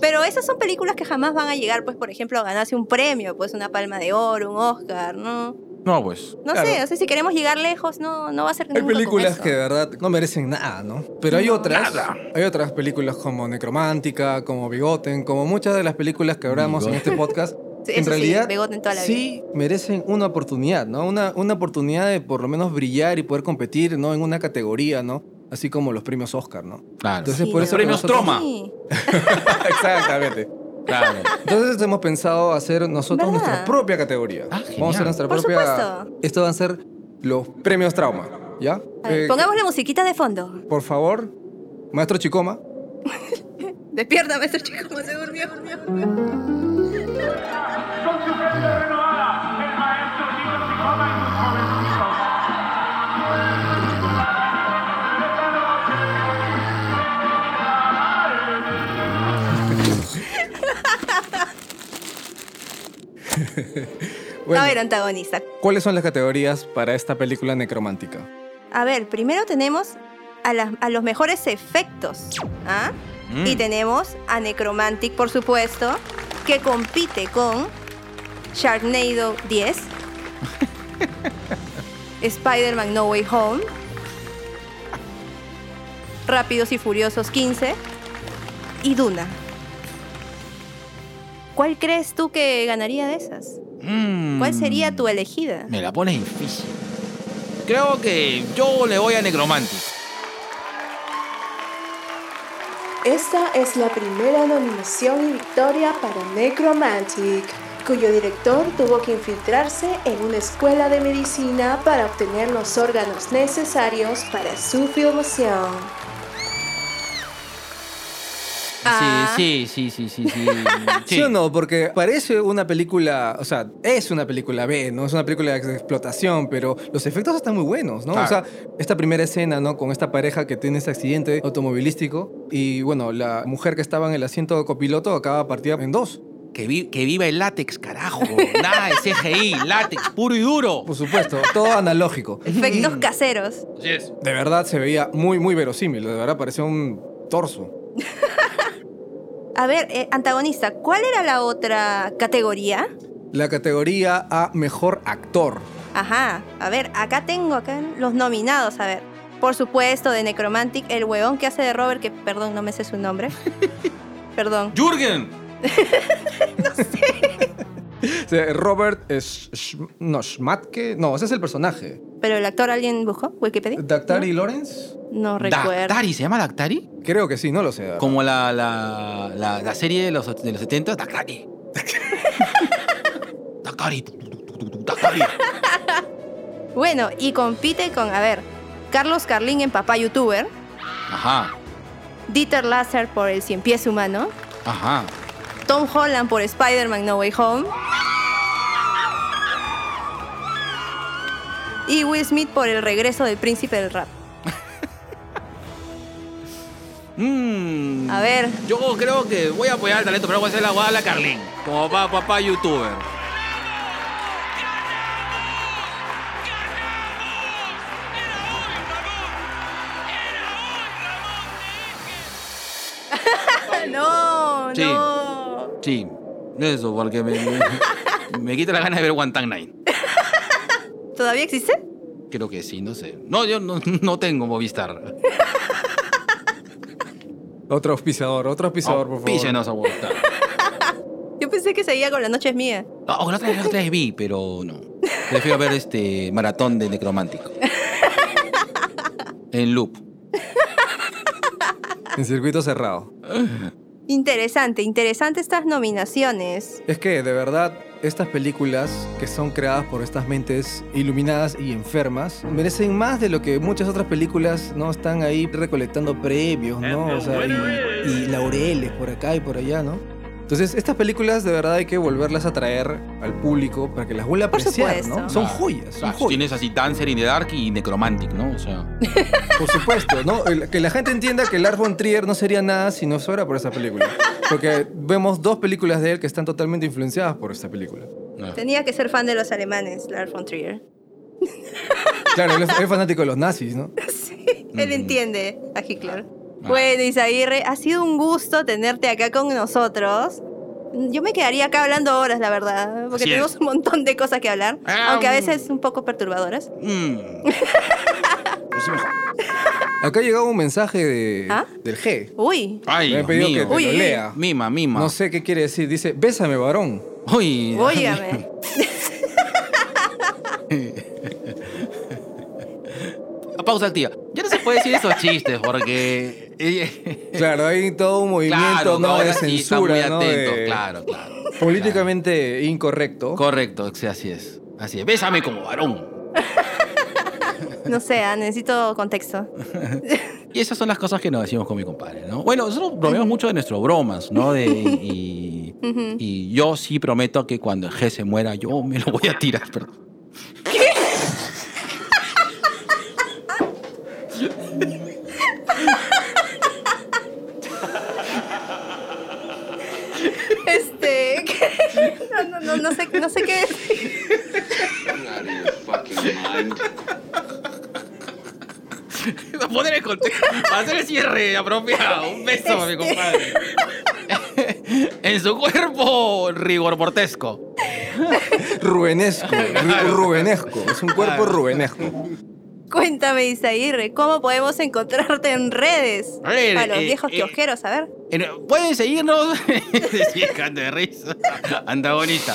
Pero esas son películas que jamás van a llegar, pues, por ejemplo, a ganarse un premio, pues una palma de oro, un Oscar, ¿no? No, pues. No Claro. sé, o sea, si queremos llegar lejos, no, no va a ser Hay películas eso. que de verdad no merecen nada, ¿no? Pero hay otras. nada. Hay otras películas como Necromántica, como Bigoten, como muchas de las películas que hablamos en este podcast. Sí, en eso sí, realidad Bigoten toda la sí merecen una oportunidad, ¿no? Una, una oportunidad de por lo menos brillar y poder competir, ¿no? En una categoría, ¿no? Así como los premios Oscar, ¿no? Claro. Entonces, Sí, por eso Premios nosotros- Troma. Sí. Exactamente. Claro. Entonces hemos pensado hacer nosotros ¿Verdad? nuestra propia categoría. Ah, genial. Vamos a hacer nuestra Por propia. supuesto. Estos van a ser los premios trauma, ¿ya? A ver, Eh, pongamos la musiquita de fondo. Por favor, maestro Chicoma. Despierta, maestro chico, como se durmió. Con Bueno, A ver, antagonista. ¿cuáles son las categorías para esta película necromántica? A ver, primero tenemos a los mejores efectos. ¿ah? Mm. Y tenemos a Necromantic, por supuesto, que compite con Sharknado 10, Spider-Man No Way Home, Rápidos y Furiosos 15 y Duna. ¿Cuál crees tú que ganaría de esas? Mm. ¿Cuál sería tu elegida? Me la pones difícil. Creo que yo le voy a Necromantic. Esta es la primera nominación y victoria para Necromantic, cuyo director tuvo que infiltrarse en una escuela de medicina para obtener los órganos necesarios para su filmación. Ah. Sí, sí, sí, sí, sí, sí. ¿Sí o no? Porque parece una película, o sea, es una película B, ¿no? Es una película de explotación, pero los efectos están muy buenos, ¿no? Claro. O sea, esta primera escena, ¿no? Con esta pareja que tiene este accidente automovilístico y, bueno, la mujer que estaba en el asiento copiloto acaba partida en dos. Que, vi- que viva el látex, carajo. Nada de CGI, látex, puro y duro. Por supuesto, todo analógico. Efectos caseros. Así es. De verdad se veía muy, muy verosímil. De verdad parecía un torso. A ver, eh, antagonista, ¿cuál era la otra categoría? La categoría a mejor actor. Ajá, a ver, acá tengo acá los nominados, a ver. Por supuesto, de Necromantic, el huevón que hace de Robert, que perdón, no me sé su nombre. perdón. ¡Jürgen! O sea, Robert es, no, Schmatke. No, ese es el personaje. Pero el actor, ¿alguien buscó? ¿Wikipedia? ¿Dactari Lawrence? No, no recuerdo. ¿Dactari? ¿Se llama Dactari? Creo que sí, no lo sé. Como la, la, la, la serie de los, de los 70, Dactari. Dactari. Dactari. Bueno, y compite con, a ver, Carlos Carlín en Papá YouTuber, Ajá, Dieter Lasser por El Cien Pies Humano, ajá. Tom Holland por Spider-Man No Way Home y Will Smith por El Regreso del Príncipe del Rap. Mm, A ver. Yo creo que voy a apoyar el talento, pero voy a hacer la guada a la Carlín. Como papá, papá youtuber. Sí, eso, porque me, me, me quita la gana de ver One Tank Nine. ¿Todavía existe? Creo que sí, no sé. No, yo no, no tengo Movistar. Otro auspiciador, otro auspiciador, por favor. Písenos a Movistar. Yo pensé que seguía con La Noche es Mía. No, la otra, la otra vez vi, pero no. Prefiero ver este maratón de necromántico. En loop. En circuito cerrado. Interesante, interesante estas nominaciones. Es que, de verdad, estas películas que son creadas por estas mentes iluminadas y enfermas merecen más de lo que muchas otras películas no están ahí recolectando premios, ¿no? O sea, y, y laureles por acá y por allá, ¿no? Entonces, estas películas de verdad hay que volverlas a traer al público para que las vuelva a Por apreciar, supuesto. ¿no? Son Claro. joyas, son Claro, joyas. tienes así Dancer in the Dark y Necromantic, ¿no? O sea. Por supuesto, ¿no? El- Que la gente entienda que Lars von Trier no sería nada si no fuera por esa película. Porque vemos dos películas de él que están totalmente influenciadas por esta película. no. Tenía que ser fan de los alemanes, Lars von Trier. Claro, él es, él es fanático de los nazis, ¿no? Él entiende a Hitler. Bueno, Isaguirre, ha sido un gusto tenerte acá con nosotros. Yo me quedaría acá hablando horas, la verdad, porque Así es. tenemos un montón de cosas que hablar, Ah, aunque a mm. veces un poco perturbadoras. Mm. Acá ha llegado un mensaje de, ¿Ah? del G. Uy, Ay, Me han pedido mío. que te Uy, lo uy, uy. lea. Mima, mima. No sé qué quiere decir. Dice, bésame, varón. Uy. óigame. Pausa activa. Ya no se puede decir esos chistes porque. Claro, hay todo un movimiento claro, ¿no? de sí están muy censura, ¿no? De- Claro, claro. Políticamente incorrecto. Correcto, sí, así es. Así es. Bésame como varón. No sé, ah, necesito contexto. Y esas son las cosas que nos decimos con mi compadre, ¿no? Bueno, nosotros bromeamos mucho de nuestras bromas, ¿no? De, y yo sí prometo que cuando el G se muera, yo me lo voy a tirar, perdón. Este. ¿qué? No, sé, no sé qué decir. You're out of your fucking mind. Para poner el contexto, para hacer el cierre apropiado. Un beso, mi compadre. en su cuerpo rigor portesco. Rubenesco. ru- rubenesco. Es un cuerpo rubenesco. Cuéntame, Isaguirre, ¿cómo podemos encontrarte en redes? A ver, Para los eh, viejos eh, a ver. En- Pueden seguirnos. cante de risa. Antagonista.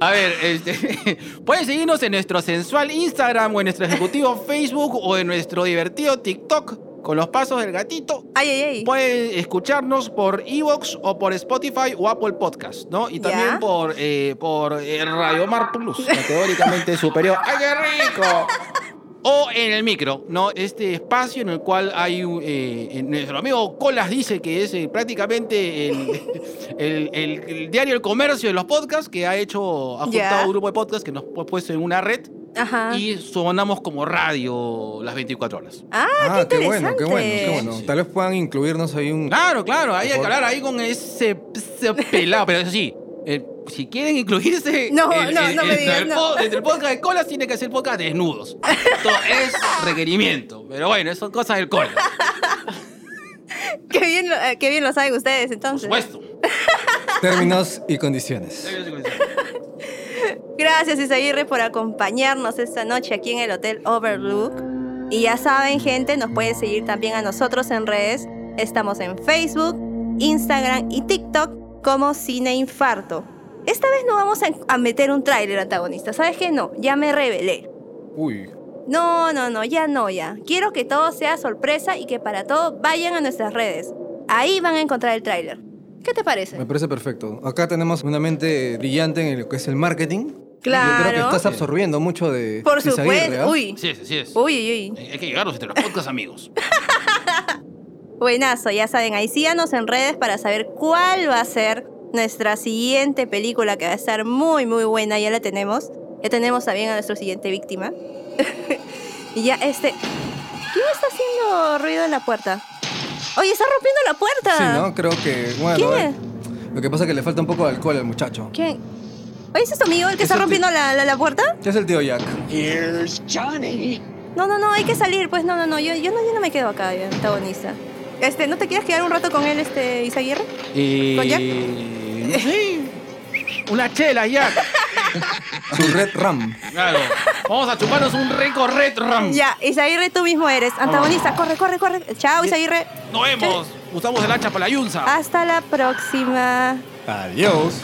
A ver, este, pueden seguirnos en nuestro sensual Instagram o en nuestro ejecutivo Facebook o en nuestro divertido TikTok con los pasos del gatito, Ay, ay, ay. pueden escucharnos por Evox o por Spotify o Apple Podcast, ¿no? Y también por, eh, por eh, Radio Mar Plus, categóricamente superior. ¡Ay, qué rico! O en el micro, ¿no? Este espacio en el cual hay un, eh, nuestro amigo Colas dice que es eh, prácticamente el, el- el- el diario El Comercio de los podcasts, que ha hecho, ha juntado un grupo de podcasts que nos ha puesto en una red Ajá. y sonamos como radio las 24 horas. Ah, Ah, qué qué bueno, qué bueno, qué bueno. Tal vez puedan incluirnos ahí un... Claro, claro, ahí hay que hablar ahí con ese, ese pelado, pero eso sí. Eh, si quieren incluirse No, en- no, en- no me entre digas, el no. el podcast de colas tiene que ser podcast desnudos. Esto es requerimiento. Pero bueno, eso son cosas del cola. Qué bien, lo, eh, qué bien lo saben ustedes, Por entonces. supuesto. Términos y condiciones. Gracias, Isaguirre, por acompañarnos esta noche aquí en el Hotel Overlook. Y ya saben, gente, nos pueden seguir también a nosotros en redes. Estamos en Facebook, Instagram y TikTok como Cine Infarto. Esta vez no vamos a, a meter un tráiler antagonista. ¿Sabes qué? No, ya me revelé. Uy, No, no, no, ya no, ya. Quiero que todo sea sorpresa y que para todo vayan a nuestras redes. Ahí van a encontrar el tráiler. ¿Qué te parece? me parece perfecto. Acá tenemos una mente brillante en lo que es el marketing. Yo creo que Claro. estás absorbiendo mucho de Por supuesto. Uy. Sí, sí es. Uy, uy, uy. Hay que llegarlos entre los podcasts, amigos. Buenazo, ya saben, ahí síganos en redes para saber cuál va a ser nuestra siguiente película que va a estar muy, muy buena. Ya la tenemos. Ya tenemos también a nuestra siguiente víctima. y ya, este. ¿Quién está haciendo ruido en la puerta? Oye, está rompiendo la puerta. Sí, ¿no? Creo que, bueno, ¿Quién eh, lo que pasa es que le falta un poco de alcohol al muchacho. ¿Quién? Oye, ¿ese es tu amigo el que Es está el rompiendo la, la- la puerta? ¿Qué es el tío Jack? Here's Johnny. No, no, no, hay que salir. Pues no, no, no. Yo, yo, no, yo no me quedo acá, ya, antagonista. Este, ¿no te quieres quedar un rato con él, este, Isaguirre? Eh, ¿Con Jack? sé. Una chela, Jack. Su Red Ram. Claro. Vamos a chuparnos un rico red ram. Ya, Isaguirre, tú mismo eres. Antagonista, corre, corre, corre. Chao, Isaguirre. Nos vemos. Usamos el hacha para la yunza. Hasta la próxima. Adiós.